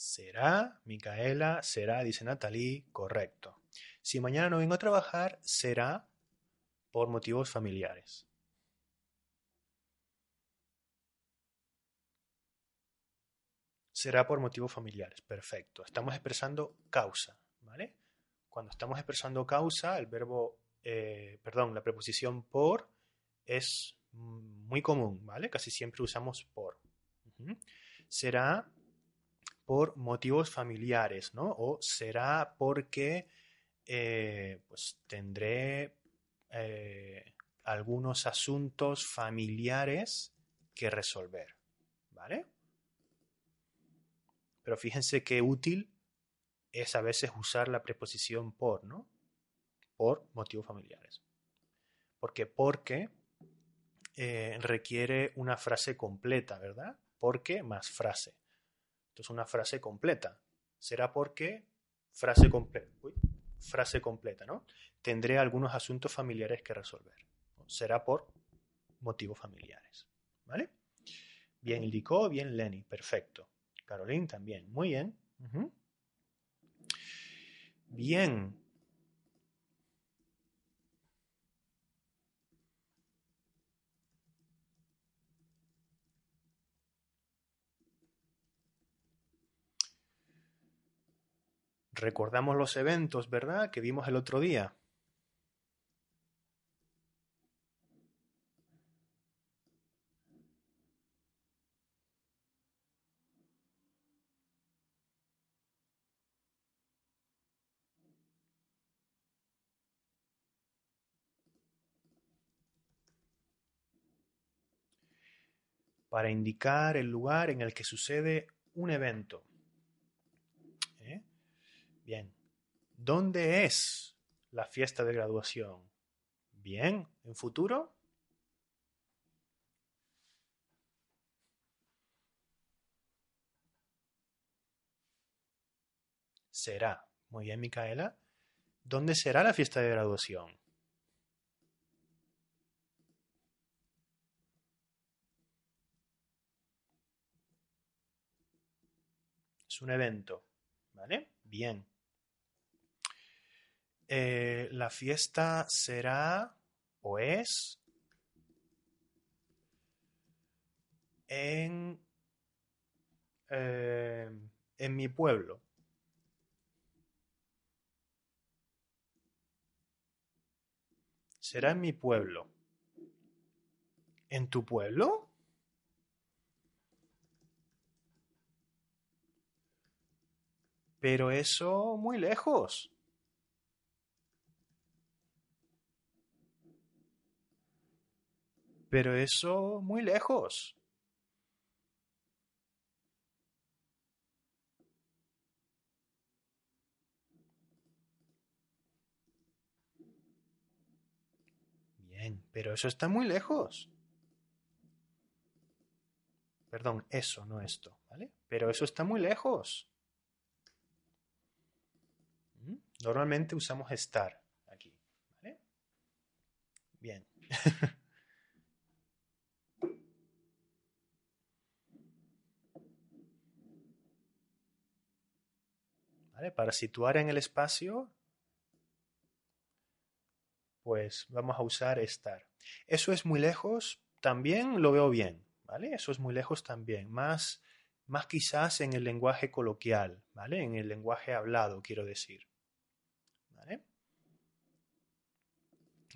Será, Micaela, será, dice Natalie, correcto. Si mañana no vengo a trabajar, será por motivos familiares. Será por motivos familiares, perfecto. Estamos expresando causa, ¿vale? Cuando estamos expresando causa, el verbo, eh, perdón, la preposición por es muy común, ¿vale? Casi siempre usamos por. Será por motivos familiares, ¿no? O será porque eh, pues tendré eh, algunos asuntos familiares que resolver, ¿vale? Pero fíjense qué útil es a veces usar la preposición por, ¿no? Por motivos familiares. Porque porque eh, requiere una frase completa, ¿verdad? Porque más frase. Esto es una frase completa. Será porque frase completa. frase completa, ¿no? Tendré algunos asuntos familiares que resolver. Será por motivos familiares. ¿Vale? Bien Lico, bien Lenny, perfecto. Caroline también, muy bien. Bien, Recordamos los eventos, ¿verdad? Que vimos el otro día. para indicar el lugar en el que sucede un evento. Bien. ¿Dónde es la fiesta de graduación? Bien. ¿En futuro? Será. Muy bien, Micaela. ¿Dónde será la fiesta de graduación? Es un evento. ¿Vale? Bien. Eh, la fiesta será o es en, eh, en mi pueblo. Será en mi pueblo. ¿En tu pueblo? Pero eso muy lejos. Pero eso muy lejos. Bien, pero eso está muy lejos. Perdón, eso, no esto, ¿vale? Pero eso está muy lejos. ¿Mm? Normalmente usamos estar aquí, ¿vale? Bien. Para situar en el espacio, pues vamos a usar estar. Eso es muy lejos, también lo veo bien, ¿vale? Eso es muy lejos también, más, más quizás en el lenguaje coloquial, ¿vale? En el lenguaje hablado, quiero decir.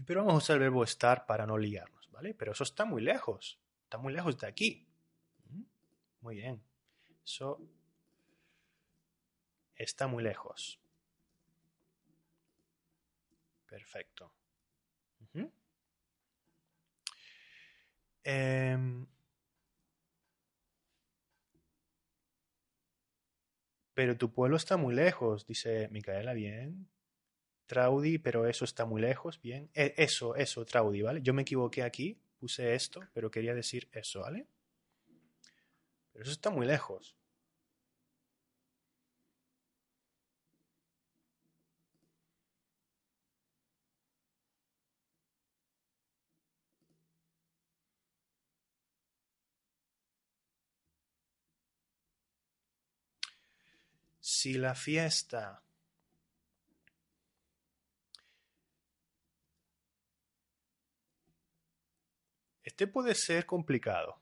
Pero vamos a usar el verbo estar para no liarnos, ¿vale? Pero eso está muy lejos, está muy lejos de aquí. Muy bien. Eso está muy lejos. Perfecto. Em, pero tu pueblo está muy lejos, dice Micaela, bien. Traudy, pero eso está muy lejos, bien. E, eso, eso, Traudy, ¿vale? Yo me equivoqué aquí, puse esto, pero quería decir eso, ¿vale? Pero eso está muy lejos. Si la fiesta Este puede ser complicado.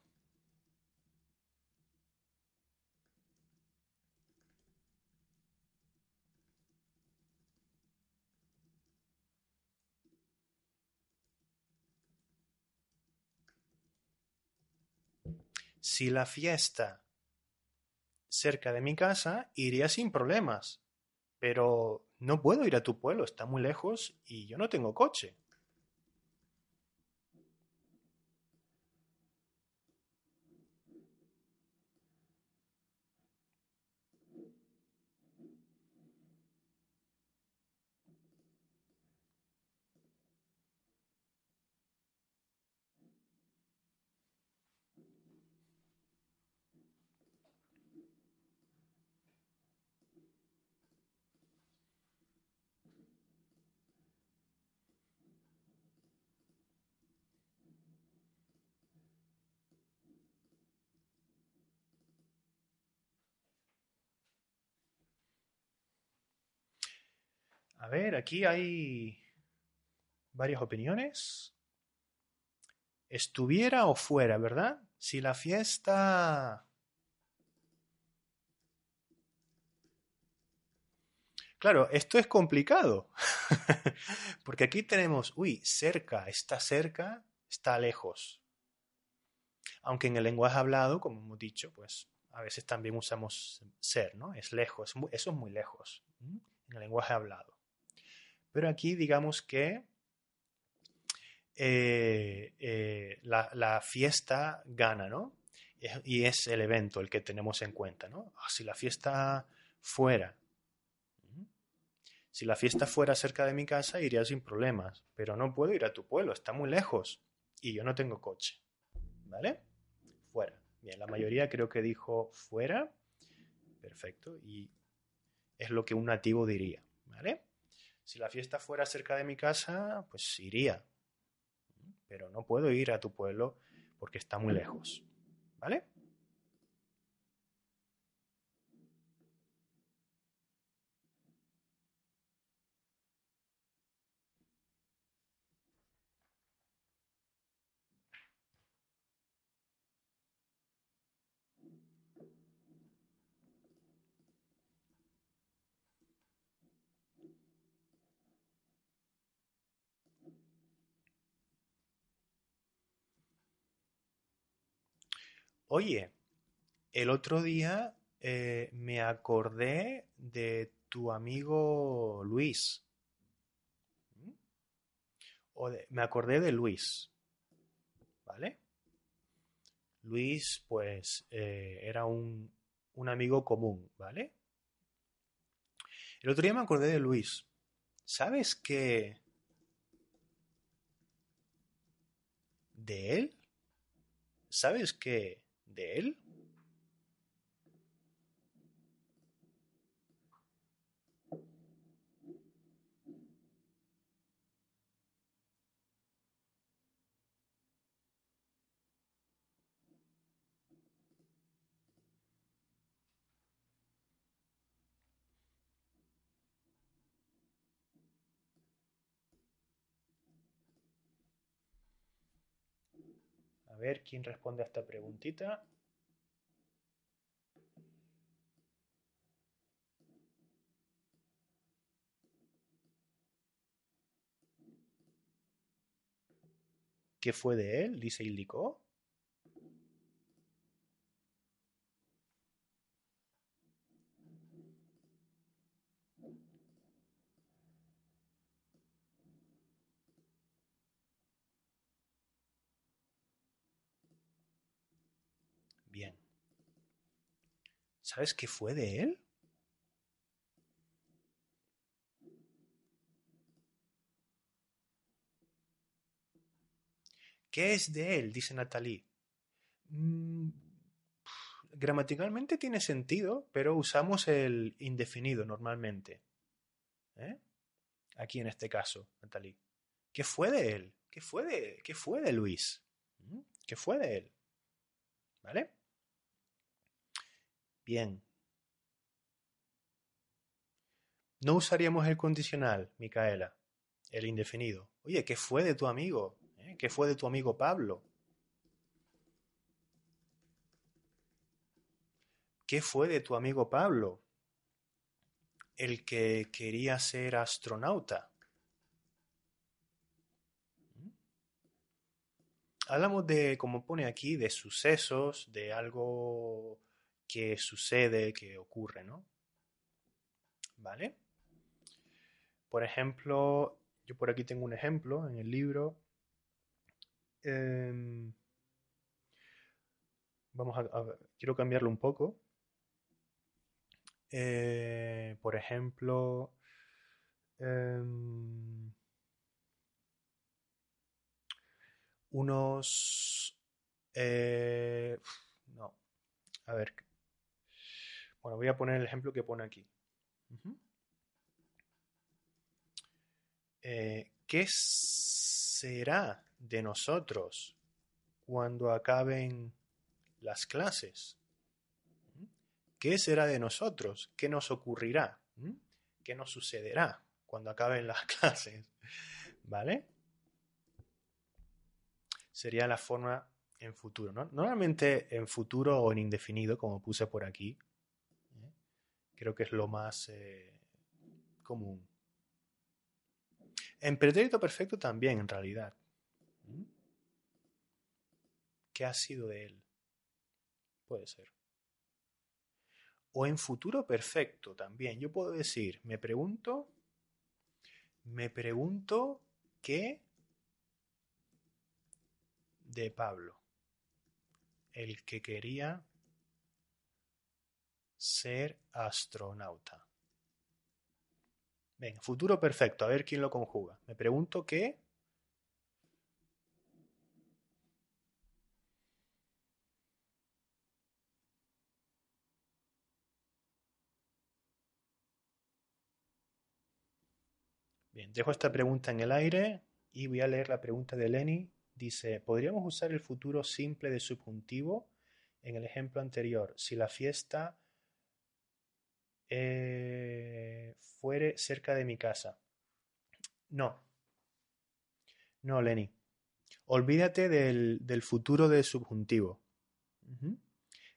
Si la fiesta cerca de mi casa, iría sin problemas. Pero no puedo ir a tu pueblo, está muy lejos y yo no tengo coche. A ver, aquí hay varias opiniones. Estuviera o fuera, ¿verdad? Si la fiesta... Claro, esto es complicado, porque aquí tenemos, uy, cerca, está cerca, está lejos. Aunque en el lenguaje hablado, como hemos dicho, pues a veces también usamos ser, ¿no? Es lejos, eso es muy lejos, en el lenguaje hablado. Pero aquí digamos que eh, eh, la, fiesta gana, ¿no? Y es el evento el que tenemos en cuenta, ¿no? Ah, si la fiesta fuera, si la fiesta fuera cerca de mi casa, iría sin problemas, pero no puedo ir a tu pueblo, está muy lejos y yo no tengo coche, ¿vale? Fuera. Bien, la mayoría creo que dijo fuera, perfecto, y es lo que un nativo diría, ¿vale? Si la fiesta fuera cerca de mi casa, pues iría. Pero no puedo ir a tu pueblo porque está muy lejos. ¿Vale? Oye, el otro día eh, me acordé de tu amigo Luis. O me acordé de Luis. ¿Vale? Luis, pues, eh, era un, un amigo común, ¿vale? El otro día me acordé de Luis. ¿Sabes qué? ¿De él? ¿Sabes qué? De él? Ver quién responde a esta preguntita. ¿Qué fue de él? Dice Ildiko. Bien. ¿Sabes qué fue de él? ¿Qué es de él? dice Natalie. Mm, gramaticalmente tiene sentido, pero usamos el indefinido normalmente. ¿Eh? Aquí en este caso, Natalie. ¿Qué fue de él? ¿Qué fue de, qué fue de Luis? ¿Mm? ¿Qué fue de él? ¿Vale? Bien. No usaríamos el condicional, Micaela, el indefinido. Oye, ¿qué fue de tu amigo? ¿Eh? ¿Qué fue de tu amigo Pablo? ¿Qué fue de tu amigo Pablo? El que quería ser astronauta. ¿Mm? Hablamos de, como pone aquí, de sucesos, de algo que sucede, que ocurre, ¿no? ¿Vale? Por ejemplo, yo por aquí tengo un ejemplo en el libro. Em, vamos a, quiero cambiarlo un poco. Eh, por ejemplo, em, unos... Eh, no. A ver, bueno, voy a poner el ejemplo que pone aquí. Eh, ¿Qué será de nosotros cuando acaben las clases? ¿Qué será de nosotros? ¿Qué nos ocurrirá? ¿Qué nos sucederá cuando acaben las clases? ¿Vale? Sería la forma en futuro. ¿no? Normalmente en futuro o en indefinido, como puse por aquí, Creo que es lo más eh, común. En pretérito perfecto también, en realidad. ¿Mm? ¿Qué ha sido de él? Puede ser. O en futuro perfecto también. Yo puedo decir, me pregunto, me pregunto qué de Pablo, el que quería ser astronauta. Venga, futuro perfecto, a ver quién lo conjuga. Me pregunto qué. Bien, dejo esta pregunta en el aire y voy a leer la pregunta de Lenny. Dice, ¿podríamos usar el futuro simple de subjuntivo en el ejemplo anterior si la fiesta eh, fuere cerca de mi casa. No. No, Lenny. Olvídate del, futuro del subjuntivo.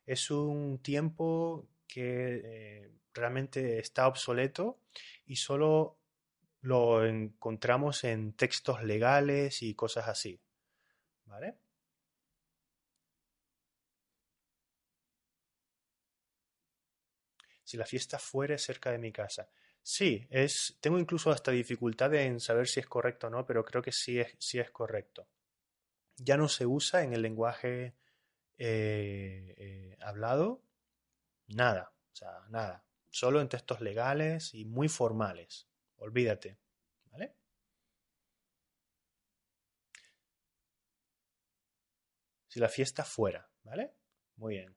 Es un tiempo que eh, realmente está obsoleto y solo lo encontramos en textos legales y cosas así. ¿Vale? Si la fiesta fuere cerca de mi casa. Sí, es, tengo incluso hasta dificultad en saber si es correcto o no, pero creo que sí es, sí es correcto. Ya no se usa en el lenguaje eh, eh, hablado nada, o sea, nada. Solo en textos legales y muy formales. Olvídate, ¿vale? Si la fiesta fuera, ¿vale? Muy bien.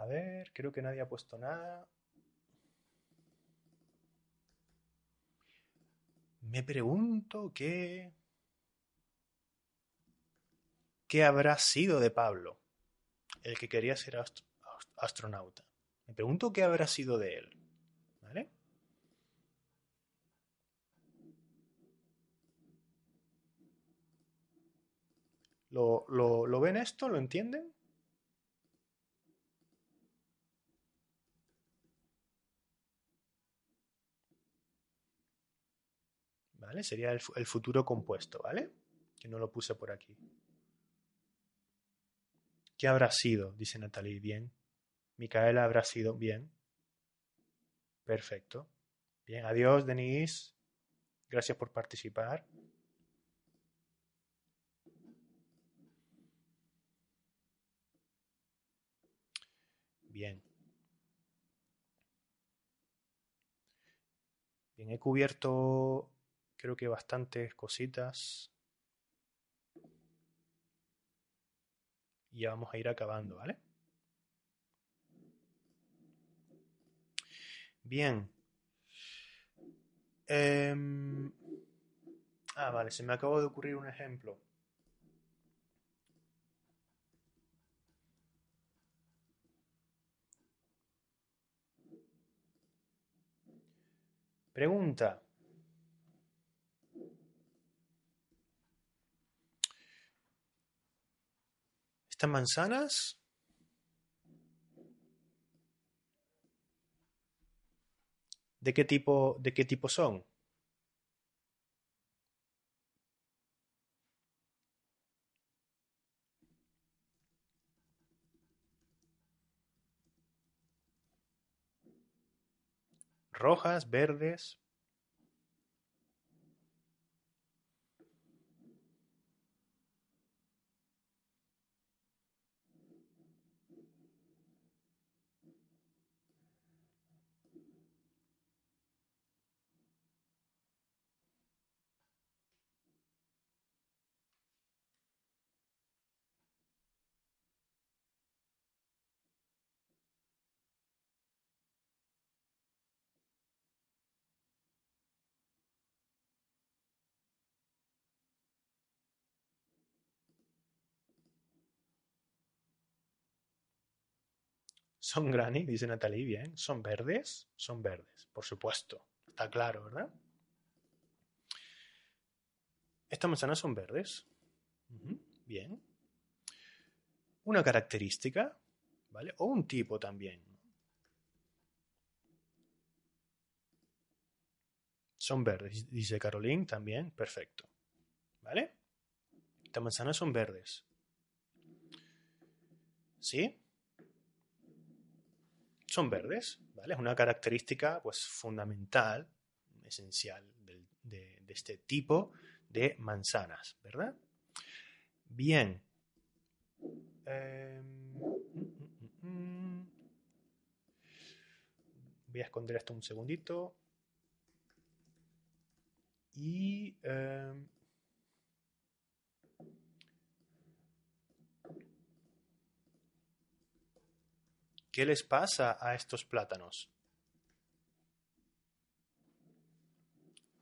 A ver, creo que nadie ha puesto nada. Me pregunto qué... ¿Qué habrá sido de Pablo, el que quería ser astronauta? Me pregunto qué habrá sido de él. ¿Vale? ¿Lo, lo, lo ven esto? ¿Lo entienden? ¿Vale? Sería el, futuro compuesto, ¿vale? Que no lo puse por aquí. ¿Qué habrá sido? Dice Natalie. Bien. Micaela habrá sido. Bien. Perfecto. Bien. Adiós, Denise. Gracias por participar. Bien. Bien, he cubierto creo que bastantes cositas. Y ya vamos a ir acabando, ¿vale? Bien. Em, ah, vale, se me acabó de ocurrir un ejemplo. Pregunta. ¿Estas manzanas? ¿De qué tipo, de qué tipo son? rojas, verdes. Son granny, dice Natalie, bien. ¿Son verdes? Son verdes, por supuesto. Está claro, ¿verdad? Estas manzanas son verdes. Bien. Una característica, ¿vale? O un tipo también. Son verdes, dice Caroline también. Perfecto. ¿Vale? Estas manzanas son verdes. ¿Sí? Son verdes, ¿vale? Es una característica pues, fundamental, esencial de, de, este tipo de manzanas, ¿verdad? Bien. Eh, voy a esconder esto un segundito. Y... Eh, ¿Qué les pasa a estos plátanos?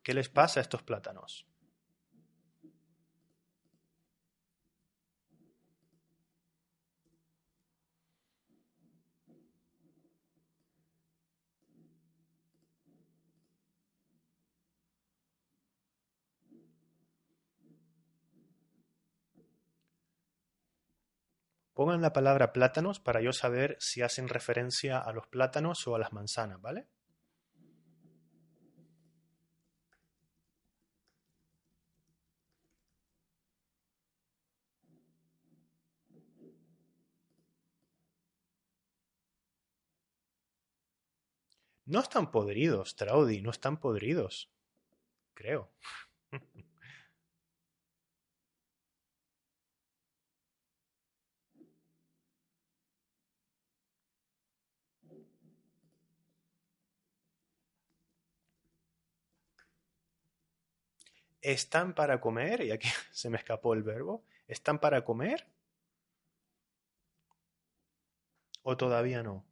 ¿Qué les pasa a estos plátanos? Pongan la palabra plátanos para yo saber si hacen referencia a los plátanos o a las manzanas, ¿vale? No están podridos, Traudy, no están podridos. Creo. ¿Están para comer? Y aquí se me escapó el verbo. ¿Están para comer? ¿O todavía no?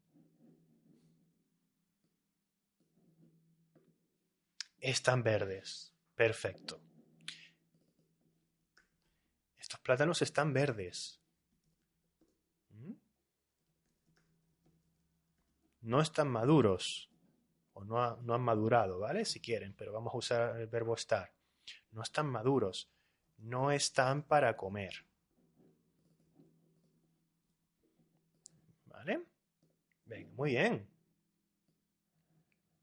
Están verdes. Perfecto. Estos plátanos están verdes. ¿Mm? No están maduros. O no, no han madurado, ¿vale? Si quieren, pero vamos a usar el verbo estar no están maduros, no están para comer. ¿Vale? Venga, muy bien.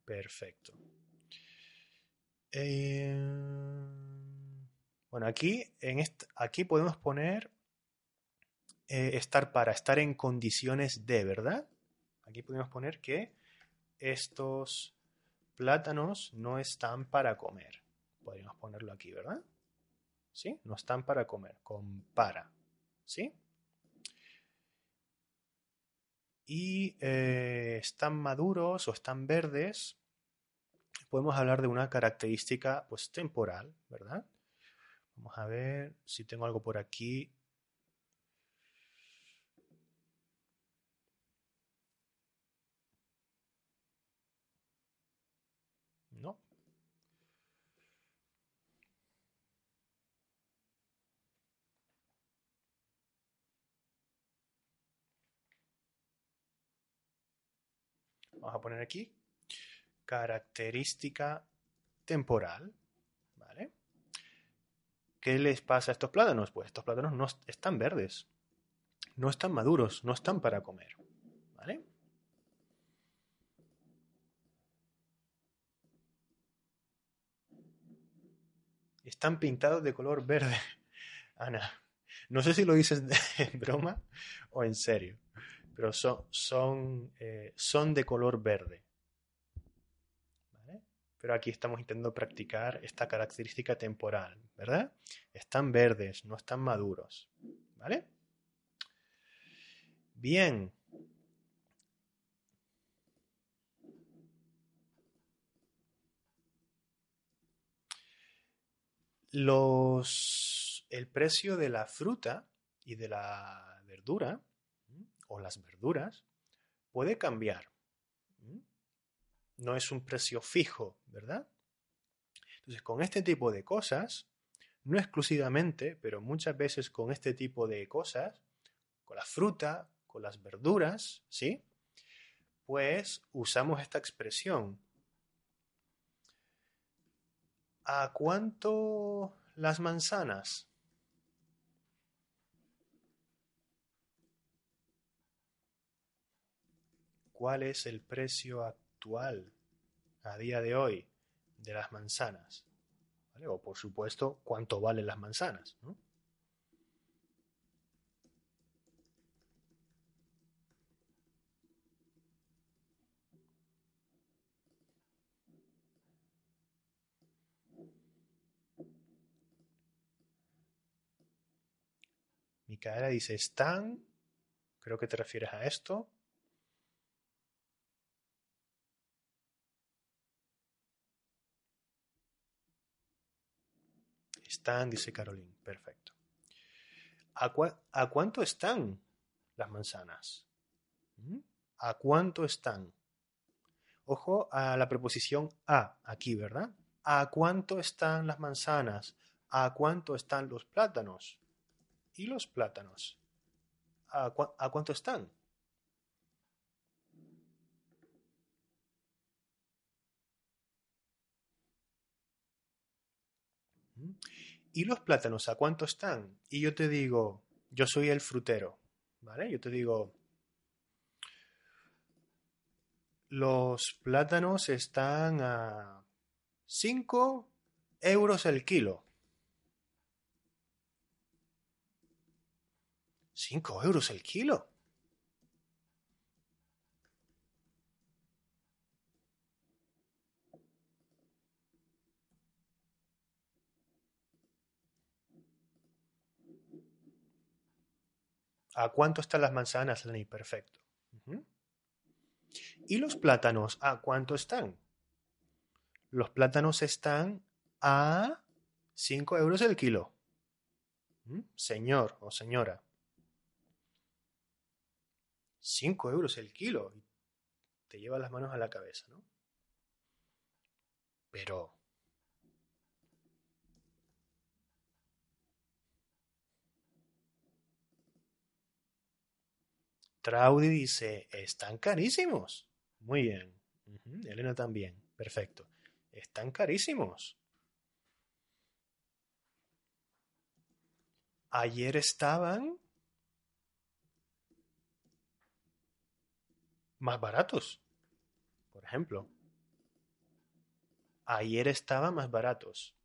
Perfecto. Eh, bueno, aquí, en aquí podemos poner eh, estar para, estar en condiciones de, ¿verdad? Aquí podemos poner que estos plátanos no están para comer. Podríamos ponerlo aquí, ¿verdad? ¿Sí? No están para comer, con para. ¿Sí? Y eh, están maduros o están verdes podemos hablar de una característica pues temporal, ¿verdad? Vamos a ver si tengo algo por aquí. No. Vamos a poner aquí característica temporal. ¿Vale? ¿Qué les pasa a estos plátanos? Pues estos plátanos no están verdes, no están maduros, no están para comer. ¿Vale? Están pintados de color verde. Ana, no sé si lo dices en broma o en serio, pero son, son, eh, son de color verde pero aquí estamos intentando practicar esta característica temporal, ¿verdad? Están verdes, no están maduros, ¿vale? Bien. Los, el precio de la fruta y de la verdura, o las verduras, puede cambiar no es un precio fijo, ¿verdad? Entonces, con este tipo de cosas, no exclusivamente, pero muchas veces con este tipo de cosas, con la fruta, con las verduras, ¿sí? Pues usamos esta expresión. ¿A cuánto las manzanas? ¿Cuál es el precio actual? a día de hoy de las manzanas. O por supuesto, cuánto valen las manzanas. ¿no? Micaela dice, están, creo que te refieres a esto, Están, dice Caroline. Perfecto. ¿A, cuánto están las manzanas? ¿Mm? ¿A cuánto están? Ojo a la preposición a aquí, ¿verdad? ¿A cuánto están las manzanas? ¿A cuánto están los plátanos? ¿Y los plátanos? ¿A, a cuánto están? ¿Mm? ¿Y los plátanos a cuánto están? Y yo te digo, yo soy el frutero, ¿vale? Yo te digo, los plátanos están a 5 euros el kilo. 5 euros el kilo. ¿A cuánto están las manzanas, Lenny? Perfecto. ¿Y los plátanos? ¿A cuánto están? Los plátanos están a 5 euros el kilo. Señor o señora. 5 euros el kilo. Te lleva las manos a la cabeza, ¿no? Pero Traudy dice, están carísimos. Muy bien. Elena también. Perfecto. Están carísimos. Ayer estaban más baratos. Por ejemplo, ayer estaban más baratos.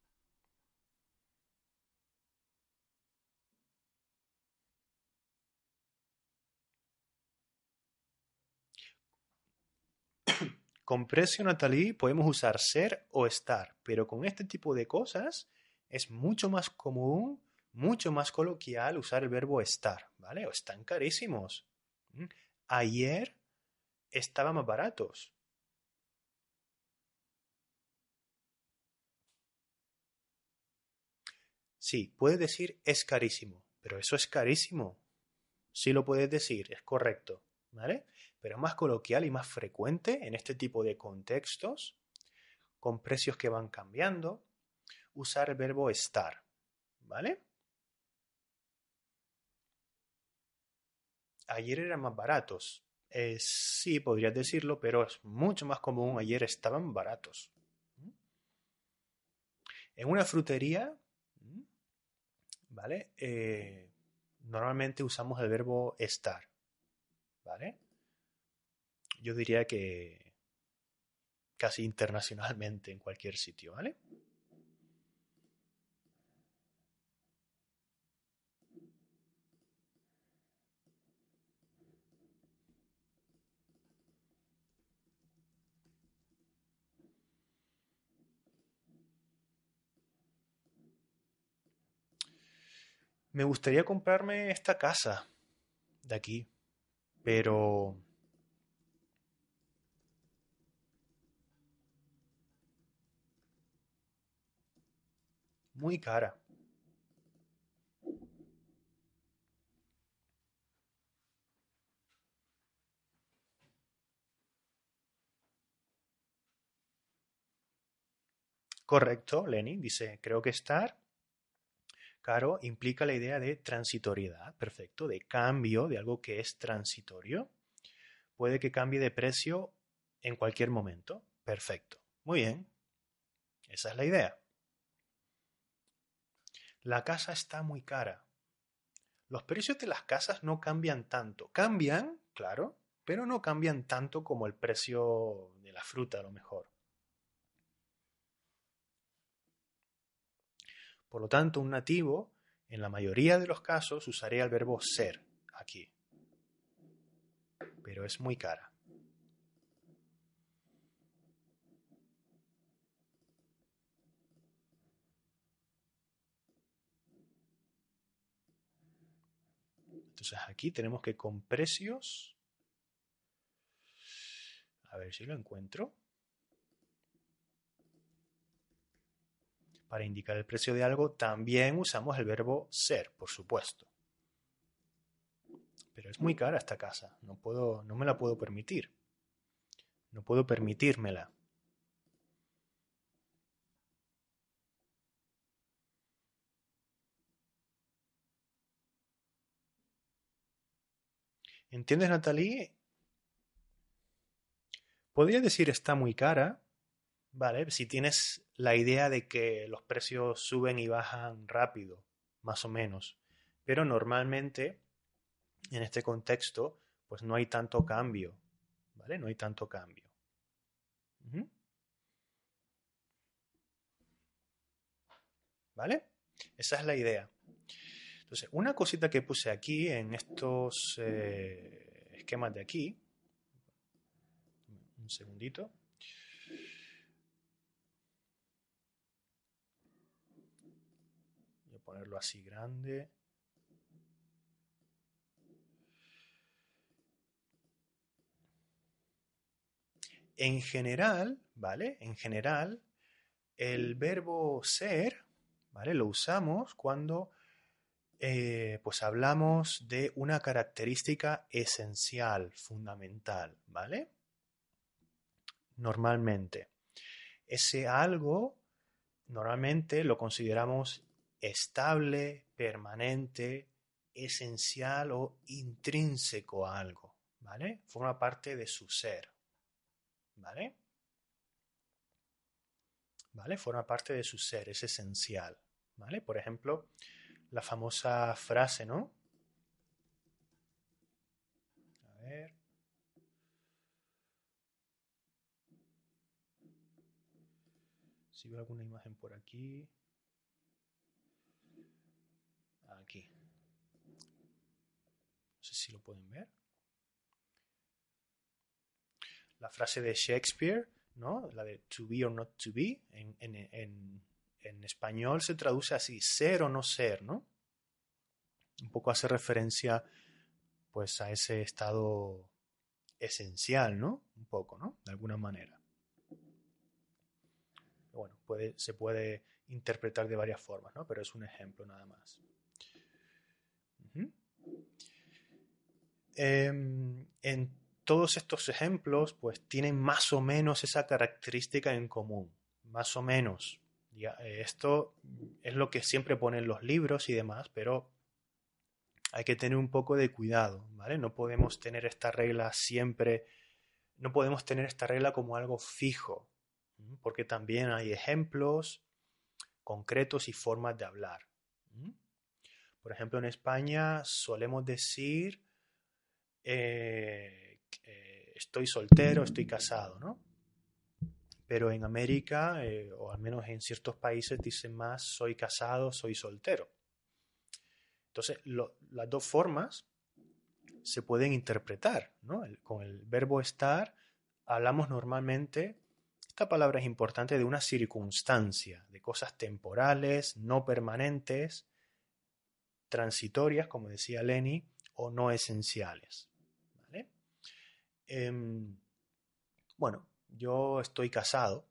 Con precio natalí podemos usar ser o estar, pero con este tipo de cosas es mucho más común, mucho más coloquial usar el verbo estar, ¿vale? O están carísimos. ¿Mm? Ayer estaban más baratos. Sí, puedes decir es carísimo, pero eso es carísimo. Sí lo puedes decir, es correcto, ¿vale? Pero más coloquial y más frecuente en este tipo de contextos, con precios que van cambiando, usar el verbo estar, ¿vale? Ayer eran más baratos. Eh, sí, podrías decirlo, pero es mucho más común. Ayer estaban baratos. En una frutería, ¿vale? Eh, normalmente usamos el verbo estar, ¿vale? Yo diría que casi internacionalmente en cualquier sitio, ¿vale? Me gustaría comprarme esta casa de aquí, pero muy cara. Correcto, Lenin dice, creo que estar caro implica la idea de transitoriedad, perfecto, de cambio de algo que es transitorio. Puede que cambie de precio en cualquier momento. Perfecto. Muy bien. Esa es la idea. La casa está muy cara. Los precios de las casas no cambian tanto. Cambian, claro, pero no cambian tanto como el precio de la fruta a lo mejor. Por lo tanto, un nativo, en la mayoría de los casos, usaría el verbo ser aquí. Pero es muy cara. Aquí tenemos que con precios, a ver si lo encuentro. Para indicar el precio de algo también usamos el verbo ser, por supuesto. Pero es muy cara esta casa, no, puedo, no me la puedo permitir. No puedo permitírmela. ¿Entiendes, Natalie? Podría decir está muy cara, ¿vale? Si tienes la idea de que los precios suben y bajan rápido, más o menos. Pero normalmente, en este contexto, pues no hay tanto cambio, ¿vale? No hay tanto cambio. ¿Vale? Esa es la idea. Entonces, una cosita que puse aquí en estos eh, esquemas de aquí, un segundito. ponerlo así grande. En general, ¿vale? En general, el verbo ser, ¿vale? Lo usamos cuando eh, pues hablamos de una característica esencial, fundamental, ¿vale? Normalmente. Ese algo, normalmente lo consideramos estable, permanente, esencial o intrínseco a algo, ¿vale? Forma parte de su ser, ¿vale? ¿Vale? Forma parte de su ser, es esencial, ¿vale? Por ejemplo, la famosa frase, ¿no? A ver. Si veo alguna imagen por aquí. Aquí. No sé si lo pueden ver. La frase de Shakespeare, ¿no? La de to be or not to be en, en, en español se traduce así, ser o no ser, ¿no? Un poco hace referencia pues a ese estado esencial, ¿no? Un poco, ¿no? De alguna manera. Bueno, se puede interpretar de varias formas, ¿no? Pero es un ejemplo nada más. Em, en todos estos ejemplos, pues tienen más o menos esa característica en común, más o menos. Eh, esto es lo que siempre ponen los libros y demás, pero hay que tener un poco de cuidado, ¿vale? No podemos tener esta regla siempre, no podemos tener esta regla como algo fijo, porque también hay ejemplos concretos y formas de hablar. Por ejemplo, en España solemos decir eh, estoy soltero, estoy casado, ¿no? Pero en América, eh, o al menos en ciertos países, dicen más soy casado, soy soltero. Entonces, las dos formas se pueden interpretar. ¿no? con el verbo estar hablamos normalmente, esta palabra es importante, de una circunstancia, de cosas temporales, no permanentes, transitorias, como decía Lenny, o no esenciales. Em, bueno, yo estoy casado.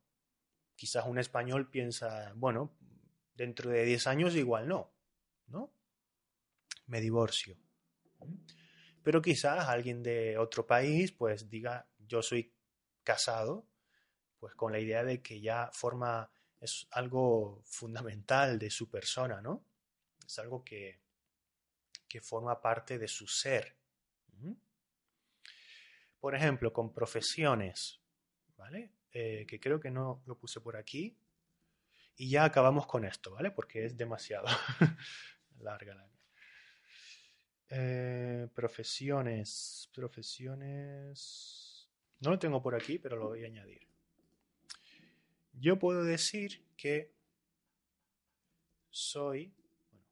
Quizás un español piensa, bueno, dentro de 10 años igual no, ¿no? me divorcio. Pero quizás alguien de otro país pues diga yo soy casado, pues con la idea de que ya forma, es algo fundamental de su persona, ¿no? Es algo que, que forma parte de su ser. Por ejemplo, con profesiones, ¿vale? Eh, que creo que no lo puse por aquí. Y ya acabamos con esto, ¿vale? Porque es demasiado larga la eh, profesiones. Profesiones. No lo tengo por aquí, pero lo voy a añadir. Yo puedo decir que soy bueno,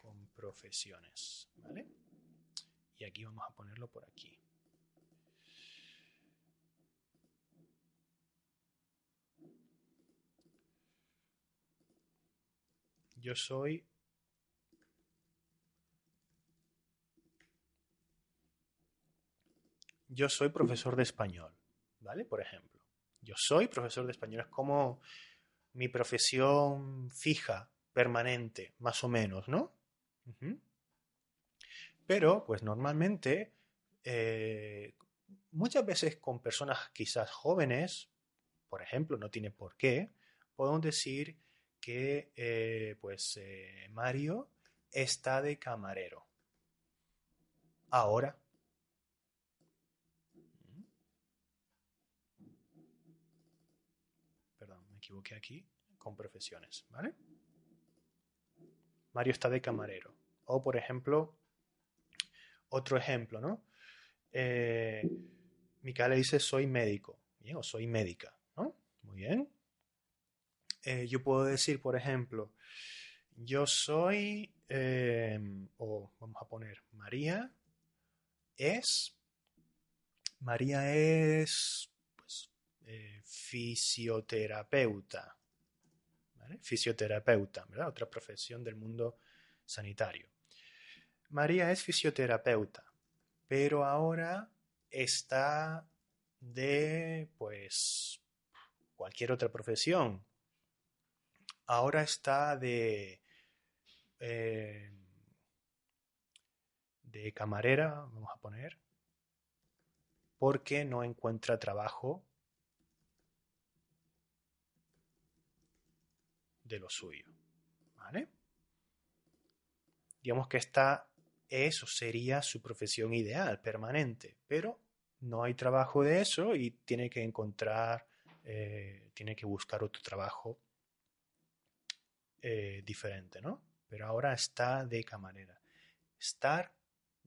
con profesiones. ¿Vale? Y aquí vamos a ponerlo por aquí. Yo soy yo soy profesor de español, ¿vale? Por ejemplo, yo soy profesor de español, es como mi profesión fija, permanente, más o menos, ¿no? Pero, pues normalmente, eh, muchas veces con personas quizás jóvenes, por ejemplo, no tiene por qué, podemos decir que, eh, pues, eh, Mario está de camarero. Ahora, equivoqué aquí, con profesiones, ¿vale? Mario está de camarero. O, por ejemplo, otro ejemplo, ¿no? Eh, Micaela dice soy médico. O soy médica, ¿no? Muy bien. Eh, yo puedo decir, por ejemplo, yo soy, eh, o vamos a poner, María es, María es eh, fisioterapeuta. Fisioterapeuta, ¿verdad? Otra profesión del mundo sanitario. María es fisioterapeuta, pero ahora está de, pues, cualquier otra profesión. Ahora está de, eh, de camarera, vamos a poner, porque no encuentra trabajo de lo suyo. ¿Vale? Digamos que esta eso sería su profesión ideal, permanente, pero no hay trabajo de eso y tiene que encontrar, eh, tiene que buscar otro trabajo eh, diferente, ¿no? Pero ahora está de camarera. Estar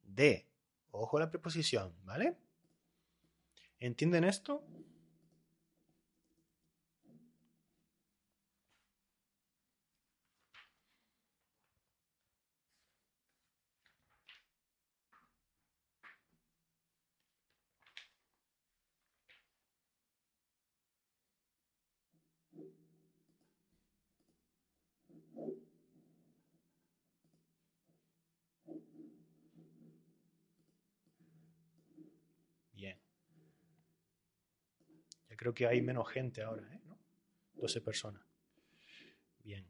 de. Ojo la preposición, ¿vale? ¿Entienden esto? Creo que hay menos gente ahora, ¿eh? ¿No? 12 personas. Bien.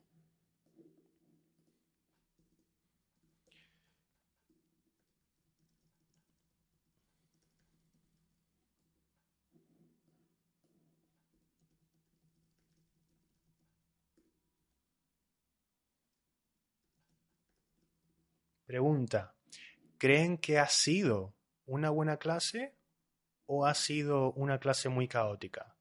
Pregunta, ¿creen que ha sido una buena clase o ha sido una clase muy caótica?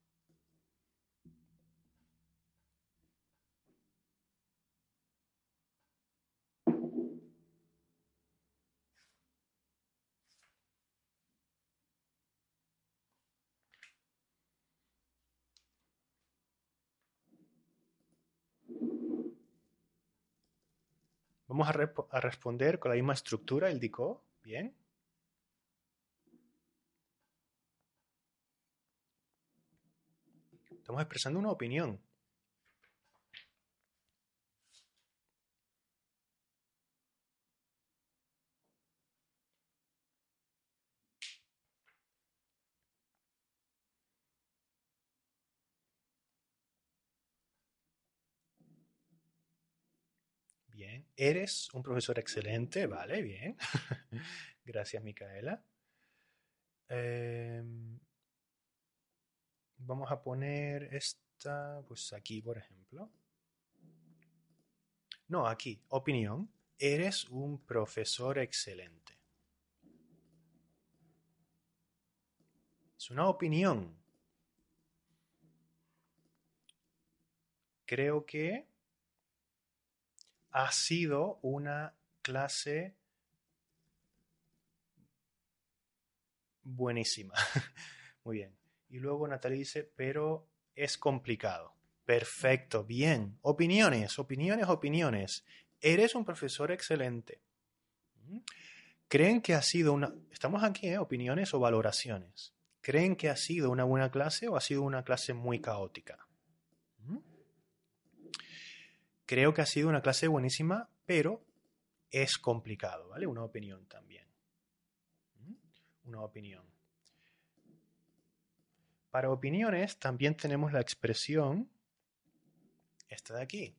Vamos a, responder con la misma estructura, el DICO. Bien. Estamos expresando una opinión. Eres un profesor excelente, vale, bien. Gracias, Micaela. Em, vamos a poner esta, pues aquí, por ejemplo. No, aquí, opinión. Eres un profesor excelente. Es una opinión. Creo que ha sido una clase buenísima. Muy bien. Y luego Natalia dice, pero es complicado. Perfecto, bien. Opiniones, opiniones, opiniones. Eres un profesor excelente. ¿Creen que ha sido una... Estamos aquí, ¿eh? Opiniones o valoraciones. ¿Creen que ha sido una buena clase o ha sido una clase muy caótica? Creo que ha sido una clase buenísima, pero es complicado, ¿vale? Una opinión también. Una opinión. Para opiniones también tenemos la expresión esta de aquí.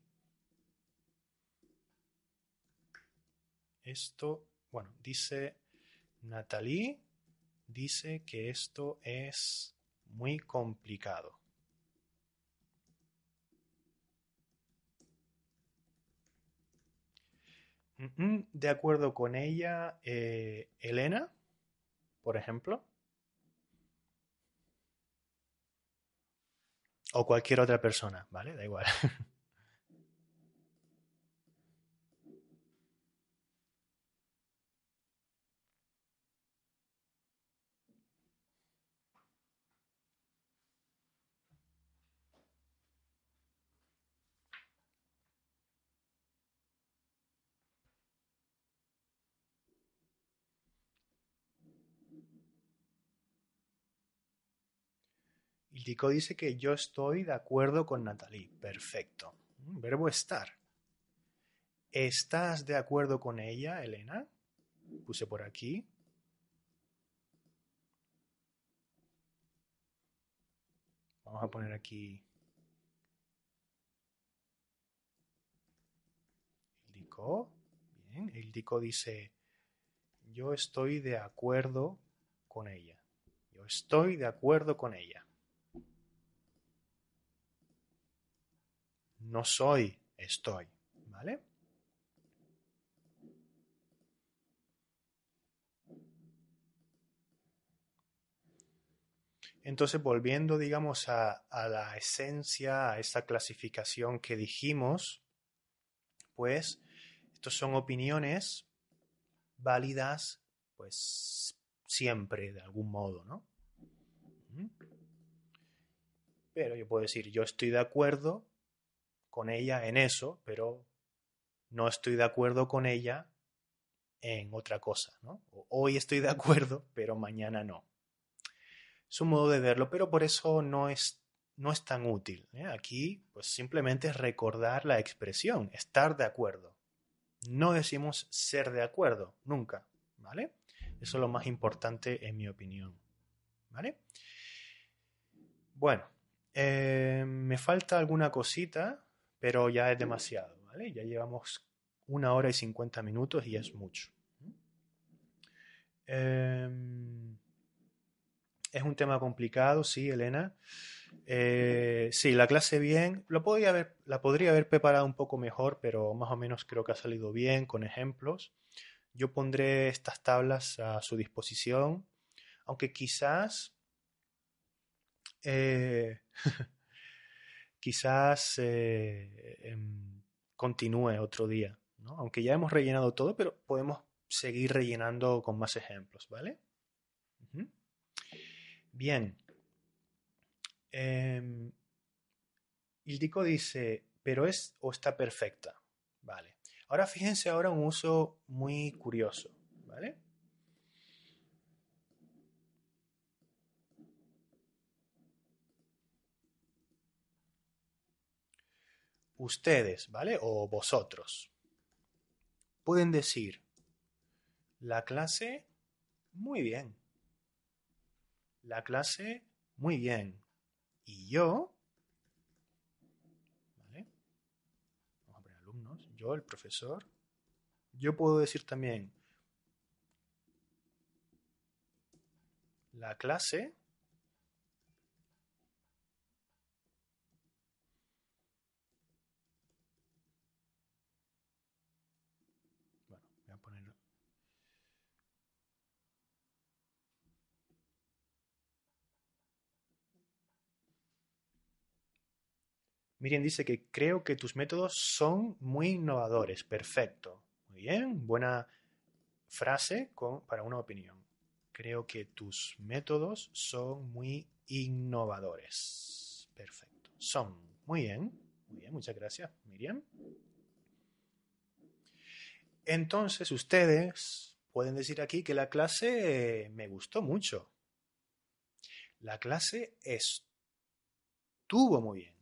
Esto, bueno, dice Natalie, dice que esto es muy complicado. De acuerdo con ella, eh, Elena, por ejemplo. O cualquier otra persona, ¿vale? Da igual. El Dico dice que yo estoy de acuerdo con Natalie. Perfecto. Mm, verbo estar. ¿Estás de acuerdo con ella, Elena? Puse por aquí. Vamos a poner aquí el Dico. Bien, el Dico dice, yo estoy de acuerdo con ella. Yo estoy de acuerdo con ella. No soy, estoy. ¿Vale? Entonces, volviendo, digamos, a, la esencia, a esa clasificación que dijimos, pues, estos son opiniones válidas, pues, siempre, de algún modo, ¿no? Pero yo puedo decir, yo estoy de acuerdo con ella en eso, pero no estoy de acuerdo con ella en otra cosa, ¿no? Hoy estoy de acuerdo, pero mañana no. Es un modo de verlo, pero por eso no es, no es tan útil. ¿eh? Aquí, pues simplemente es recordar la expresión, estar de acuerdo. No decimos ser de acuerdo, nunca, ¿vale? Eso es lo más importante en mi opinión, ¿vale? Bueno, eh, me falta alguna cosita, pero ya es demasiado, ¿vale? Ya llevamos una hora y cincuenta minutos y es mucho. Em, es un tema complicado, sí, Elena. Eh, sí, la clase bien. Lo haber, la podría haber preparado un poco mejor, pero más o menos creo que ha salido bien con ejemplos. Yo pondré estas tablas a su disposición, aunque quizás eh, quizás eh, em, continúe otro día, ¿no? Aunque ya hemos rellenado todo, pero podemos seguir rellenando con más ejemplos, ¿vale? Bien. Eh, Ildico dice, pero es o está perfecta. Vale. Ahora fíjense ahora un uso muy curioso, ¿vale? Ustedes, ¿vale? O vosotros. Pueden decir, la clase, muy bien. La clase, muy bien. Y yo, ¿vale? Vamos a poner alumnos. Yo, el profesor. Yo puedo decir también, la clase, bueno, voy a poner Miriam dice que creo que tus métodos son muy innovadores. Perfecto. Muy bien. Buena frase para una opinión. Creo que tus métodos son muy innovadores. Perfecto. Son. Muy bien. Muy bien. Muchas gracias, Miriam. Entonces ustedes pueden decir aquí que la clase me gustó mucho. La clase estuvo muy bien.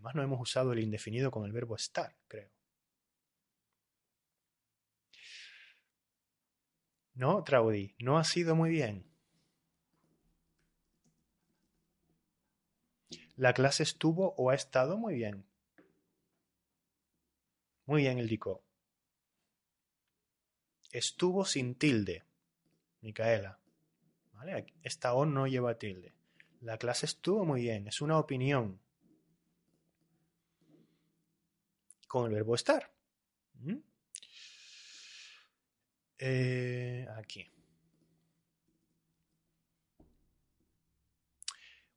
Además no hemos usado el indefinido con el verbo estar, creo. No, Traudy, no ha sido muy bien. La clase estuvo o ha estado muy bien. Muy bien, el dico. Estuvo sin tilde, Micaela. ¿Vale? Esta O no lleva tilde. La clase estuvo muy bien, es una opinión. Con el verbo estar. ¿Mm? Eh, aquí.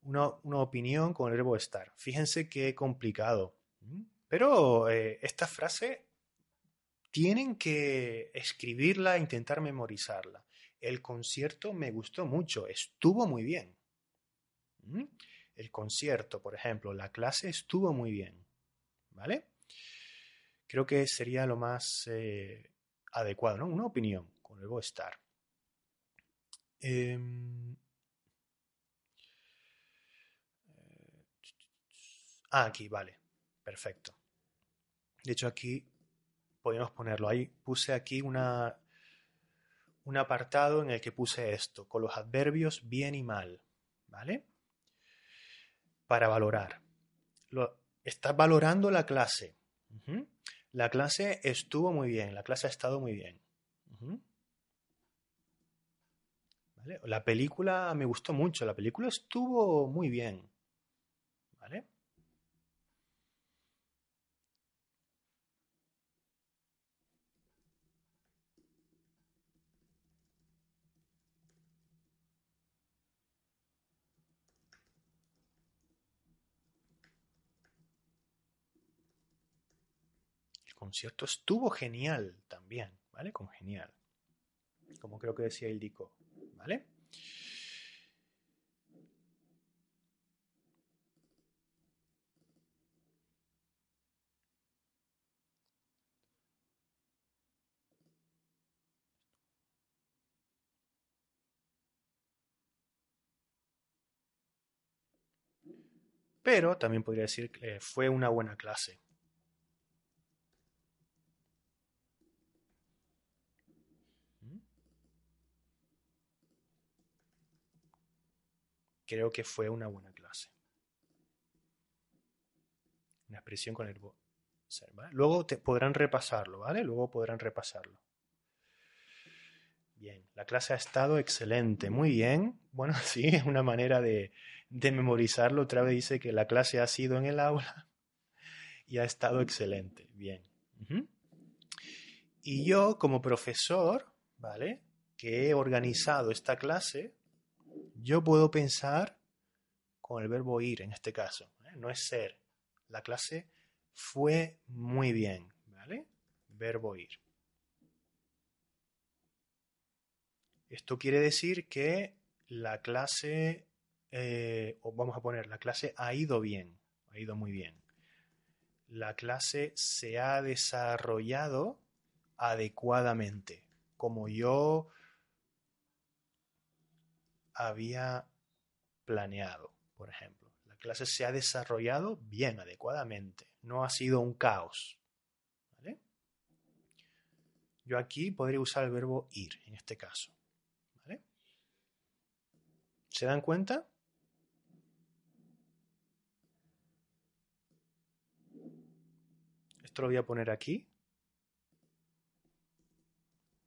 Una, opinión con el verbo estar. Fíjense qué complicado. ¿Mm? Pero eh, esta frase tienen que escribirla e intentar memorizarla. El concierto me gustó mucho, estuvo muy bien. ¿Mm? El concierto, por ejemplo, la clase estuvo muy bien. ¿Vale? Creo que sería lo más eh, adecuado, ¿no? Una opinión con el estar. Em, ah, aquí, vale. Perfecto. De hecho, aquí podemos ponerlo. Ahí puse aquí una, un apartado en el que puse esto, con los adverbios bien y mal. ¿Vale? Para valorar. Lo, estás valorando la clase. La clase estuvo muy bien, la clase ha estado muy bien. La película me gustó mucho, la película estuvo muy bien. ¿Vale? Concierto estuvo genial también, ¿vale? Con genial. Como creo que decía Ildico, ¿vale? Pero también podría decir que fue una buena clase. Creo que fue una buena clase. Una expresión con el ser, Luego te podrán repasarlo, ¿vale? Luego podrán repasarlo. Bien, la clase ha estado excelente, muy bien. Bueno, sí, es una manera de, memorizarlo. Otra vez dice que la clase ha sido en el aula y ha estado excelente. Bien. Y yo, como profesor, ¿vale? Que he organizado esta clase, yo puedo pensar con el verbo ir en este caso. ¿eh? No es ser. La clase fue muy bien, ¿vale? Verbo ir. Esto quiere decir que la clase, eh, o vamos a poner, la clase ha ido bien, ha ido muy bien. La clase se ha desarrollado adecuadamente, como yo había planeado, por ejemplo. La clase se ha desarrollado bien, adecuadamente, no ha sido un caos. Yo aquí podría usar el verbo ir, en este caso. ¿Se dan cuenta? Esto lo voy a poner aquí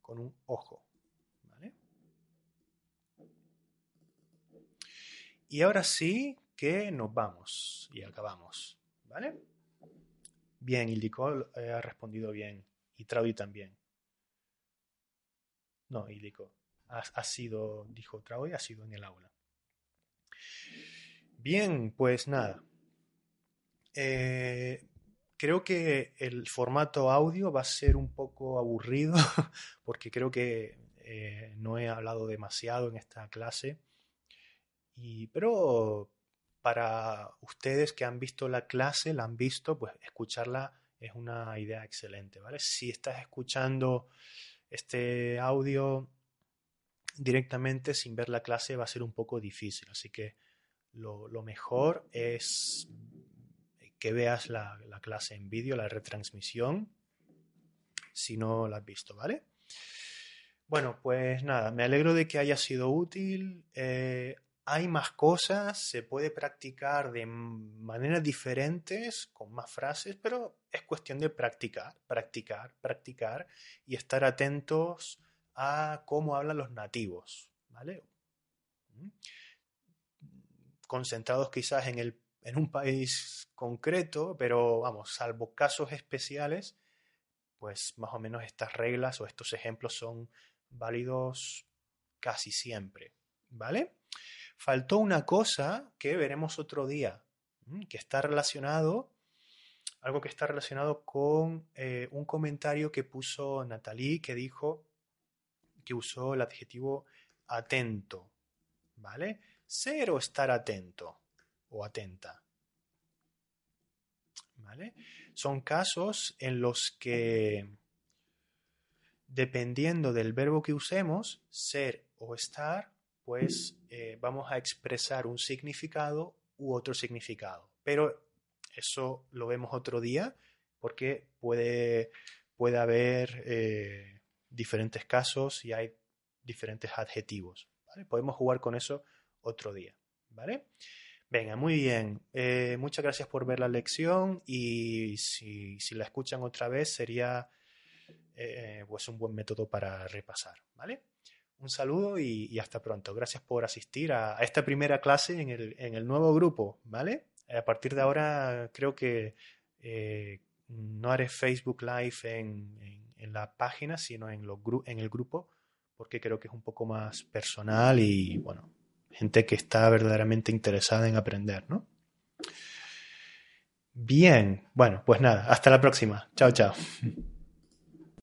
con un ojo. ¿vale? Y ahora sí que nos vamos y acabamos. ¿Vale? Bien, Ildiko eh, ha respondido bien. Y Traudy también. No, Ildiko. Ha, sido, dijo Traudy, ha sido en el aula. Bien, pues nada. Eh, creo que el formato audio va a ser un poco aburrido porque creo que eh, no he hablado demasiado en esta clase. Pero para ustedes que han visto la clase, la han visto, pues escucharla es una idea excelente, ¿vale? Si estás escuchando este audio directamente sin ver la clase va a ser un poco difícil, así que lo, mejor es que veas la, clase en vídeo, la retransmisión, si no la has visto, ¿vale? Bueno, pues nada, me alegro de que haya sido útil. Eh, hay más cosas, se puede practicar de maneras diferentes, con más frases, pero es cuestión de practicar, practicar, practicar y estar atentos a cómo hablan los nativos, ¿vale? ¿Mm? concentrados quizás en, el, en un país concreto, pero vamos, salvo casos especiales, pues más o menos estas reglas o estos ejemplos son válidos casi siempre, ¿vale? Faltó una cosa que veremos otro día, que está relacionado, algo que está relacionado con eh, un comentario que puso Natalie, que dijo que usó el adjetivo atento, ¿vale? ser o estar atento o atenta. ¿Vale? Son casos en los que, dependiendo del verbo que usemos, ser o estar, pues eh, vamos a expresar un significado u otro significado. Pero eso lo vemos otro día porque puede, puede haber eh, diferentes casos y hay diferentes adjetivos. Podemos jugar con eso otro día, ¿vale? Venga, muy bien. Eh, muchas gracias por ver la lección y si, la escuchan otra vez sería pues un buen método para repasar, ¿vale? Un saludo y, hasta pronto. Gracias por asistir a, esta primera clase en el, nuevo grupo, ¿vale? A partir de ahora creo que eh, no haré Facebook Live en, en, la página, sino en, los en el grupo, porque creo que es un poco más personal y, bueno, gente que está verdaderamente interesada en aprender, ¿no? Bien, bueno, pues nada, hasta la próxima. Chao, chao.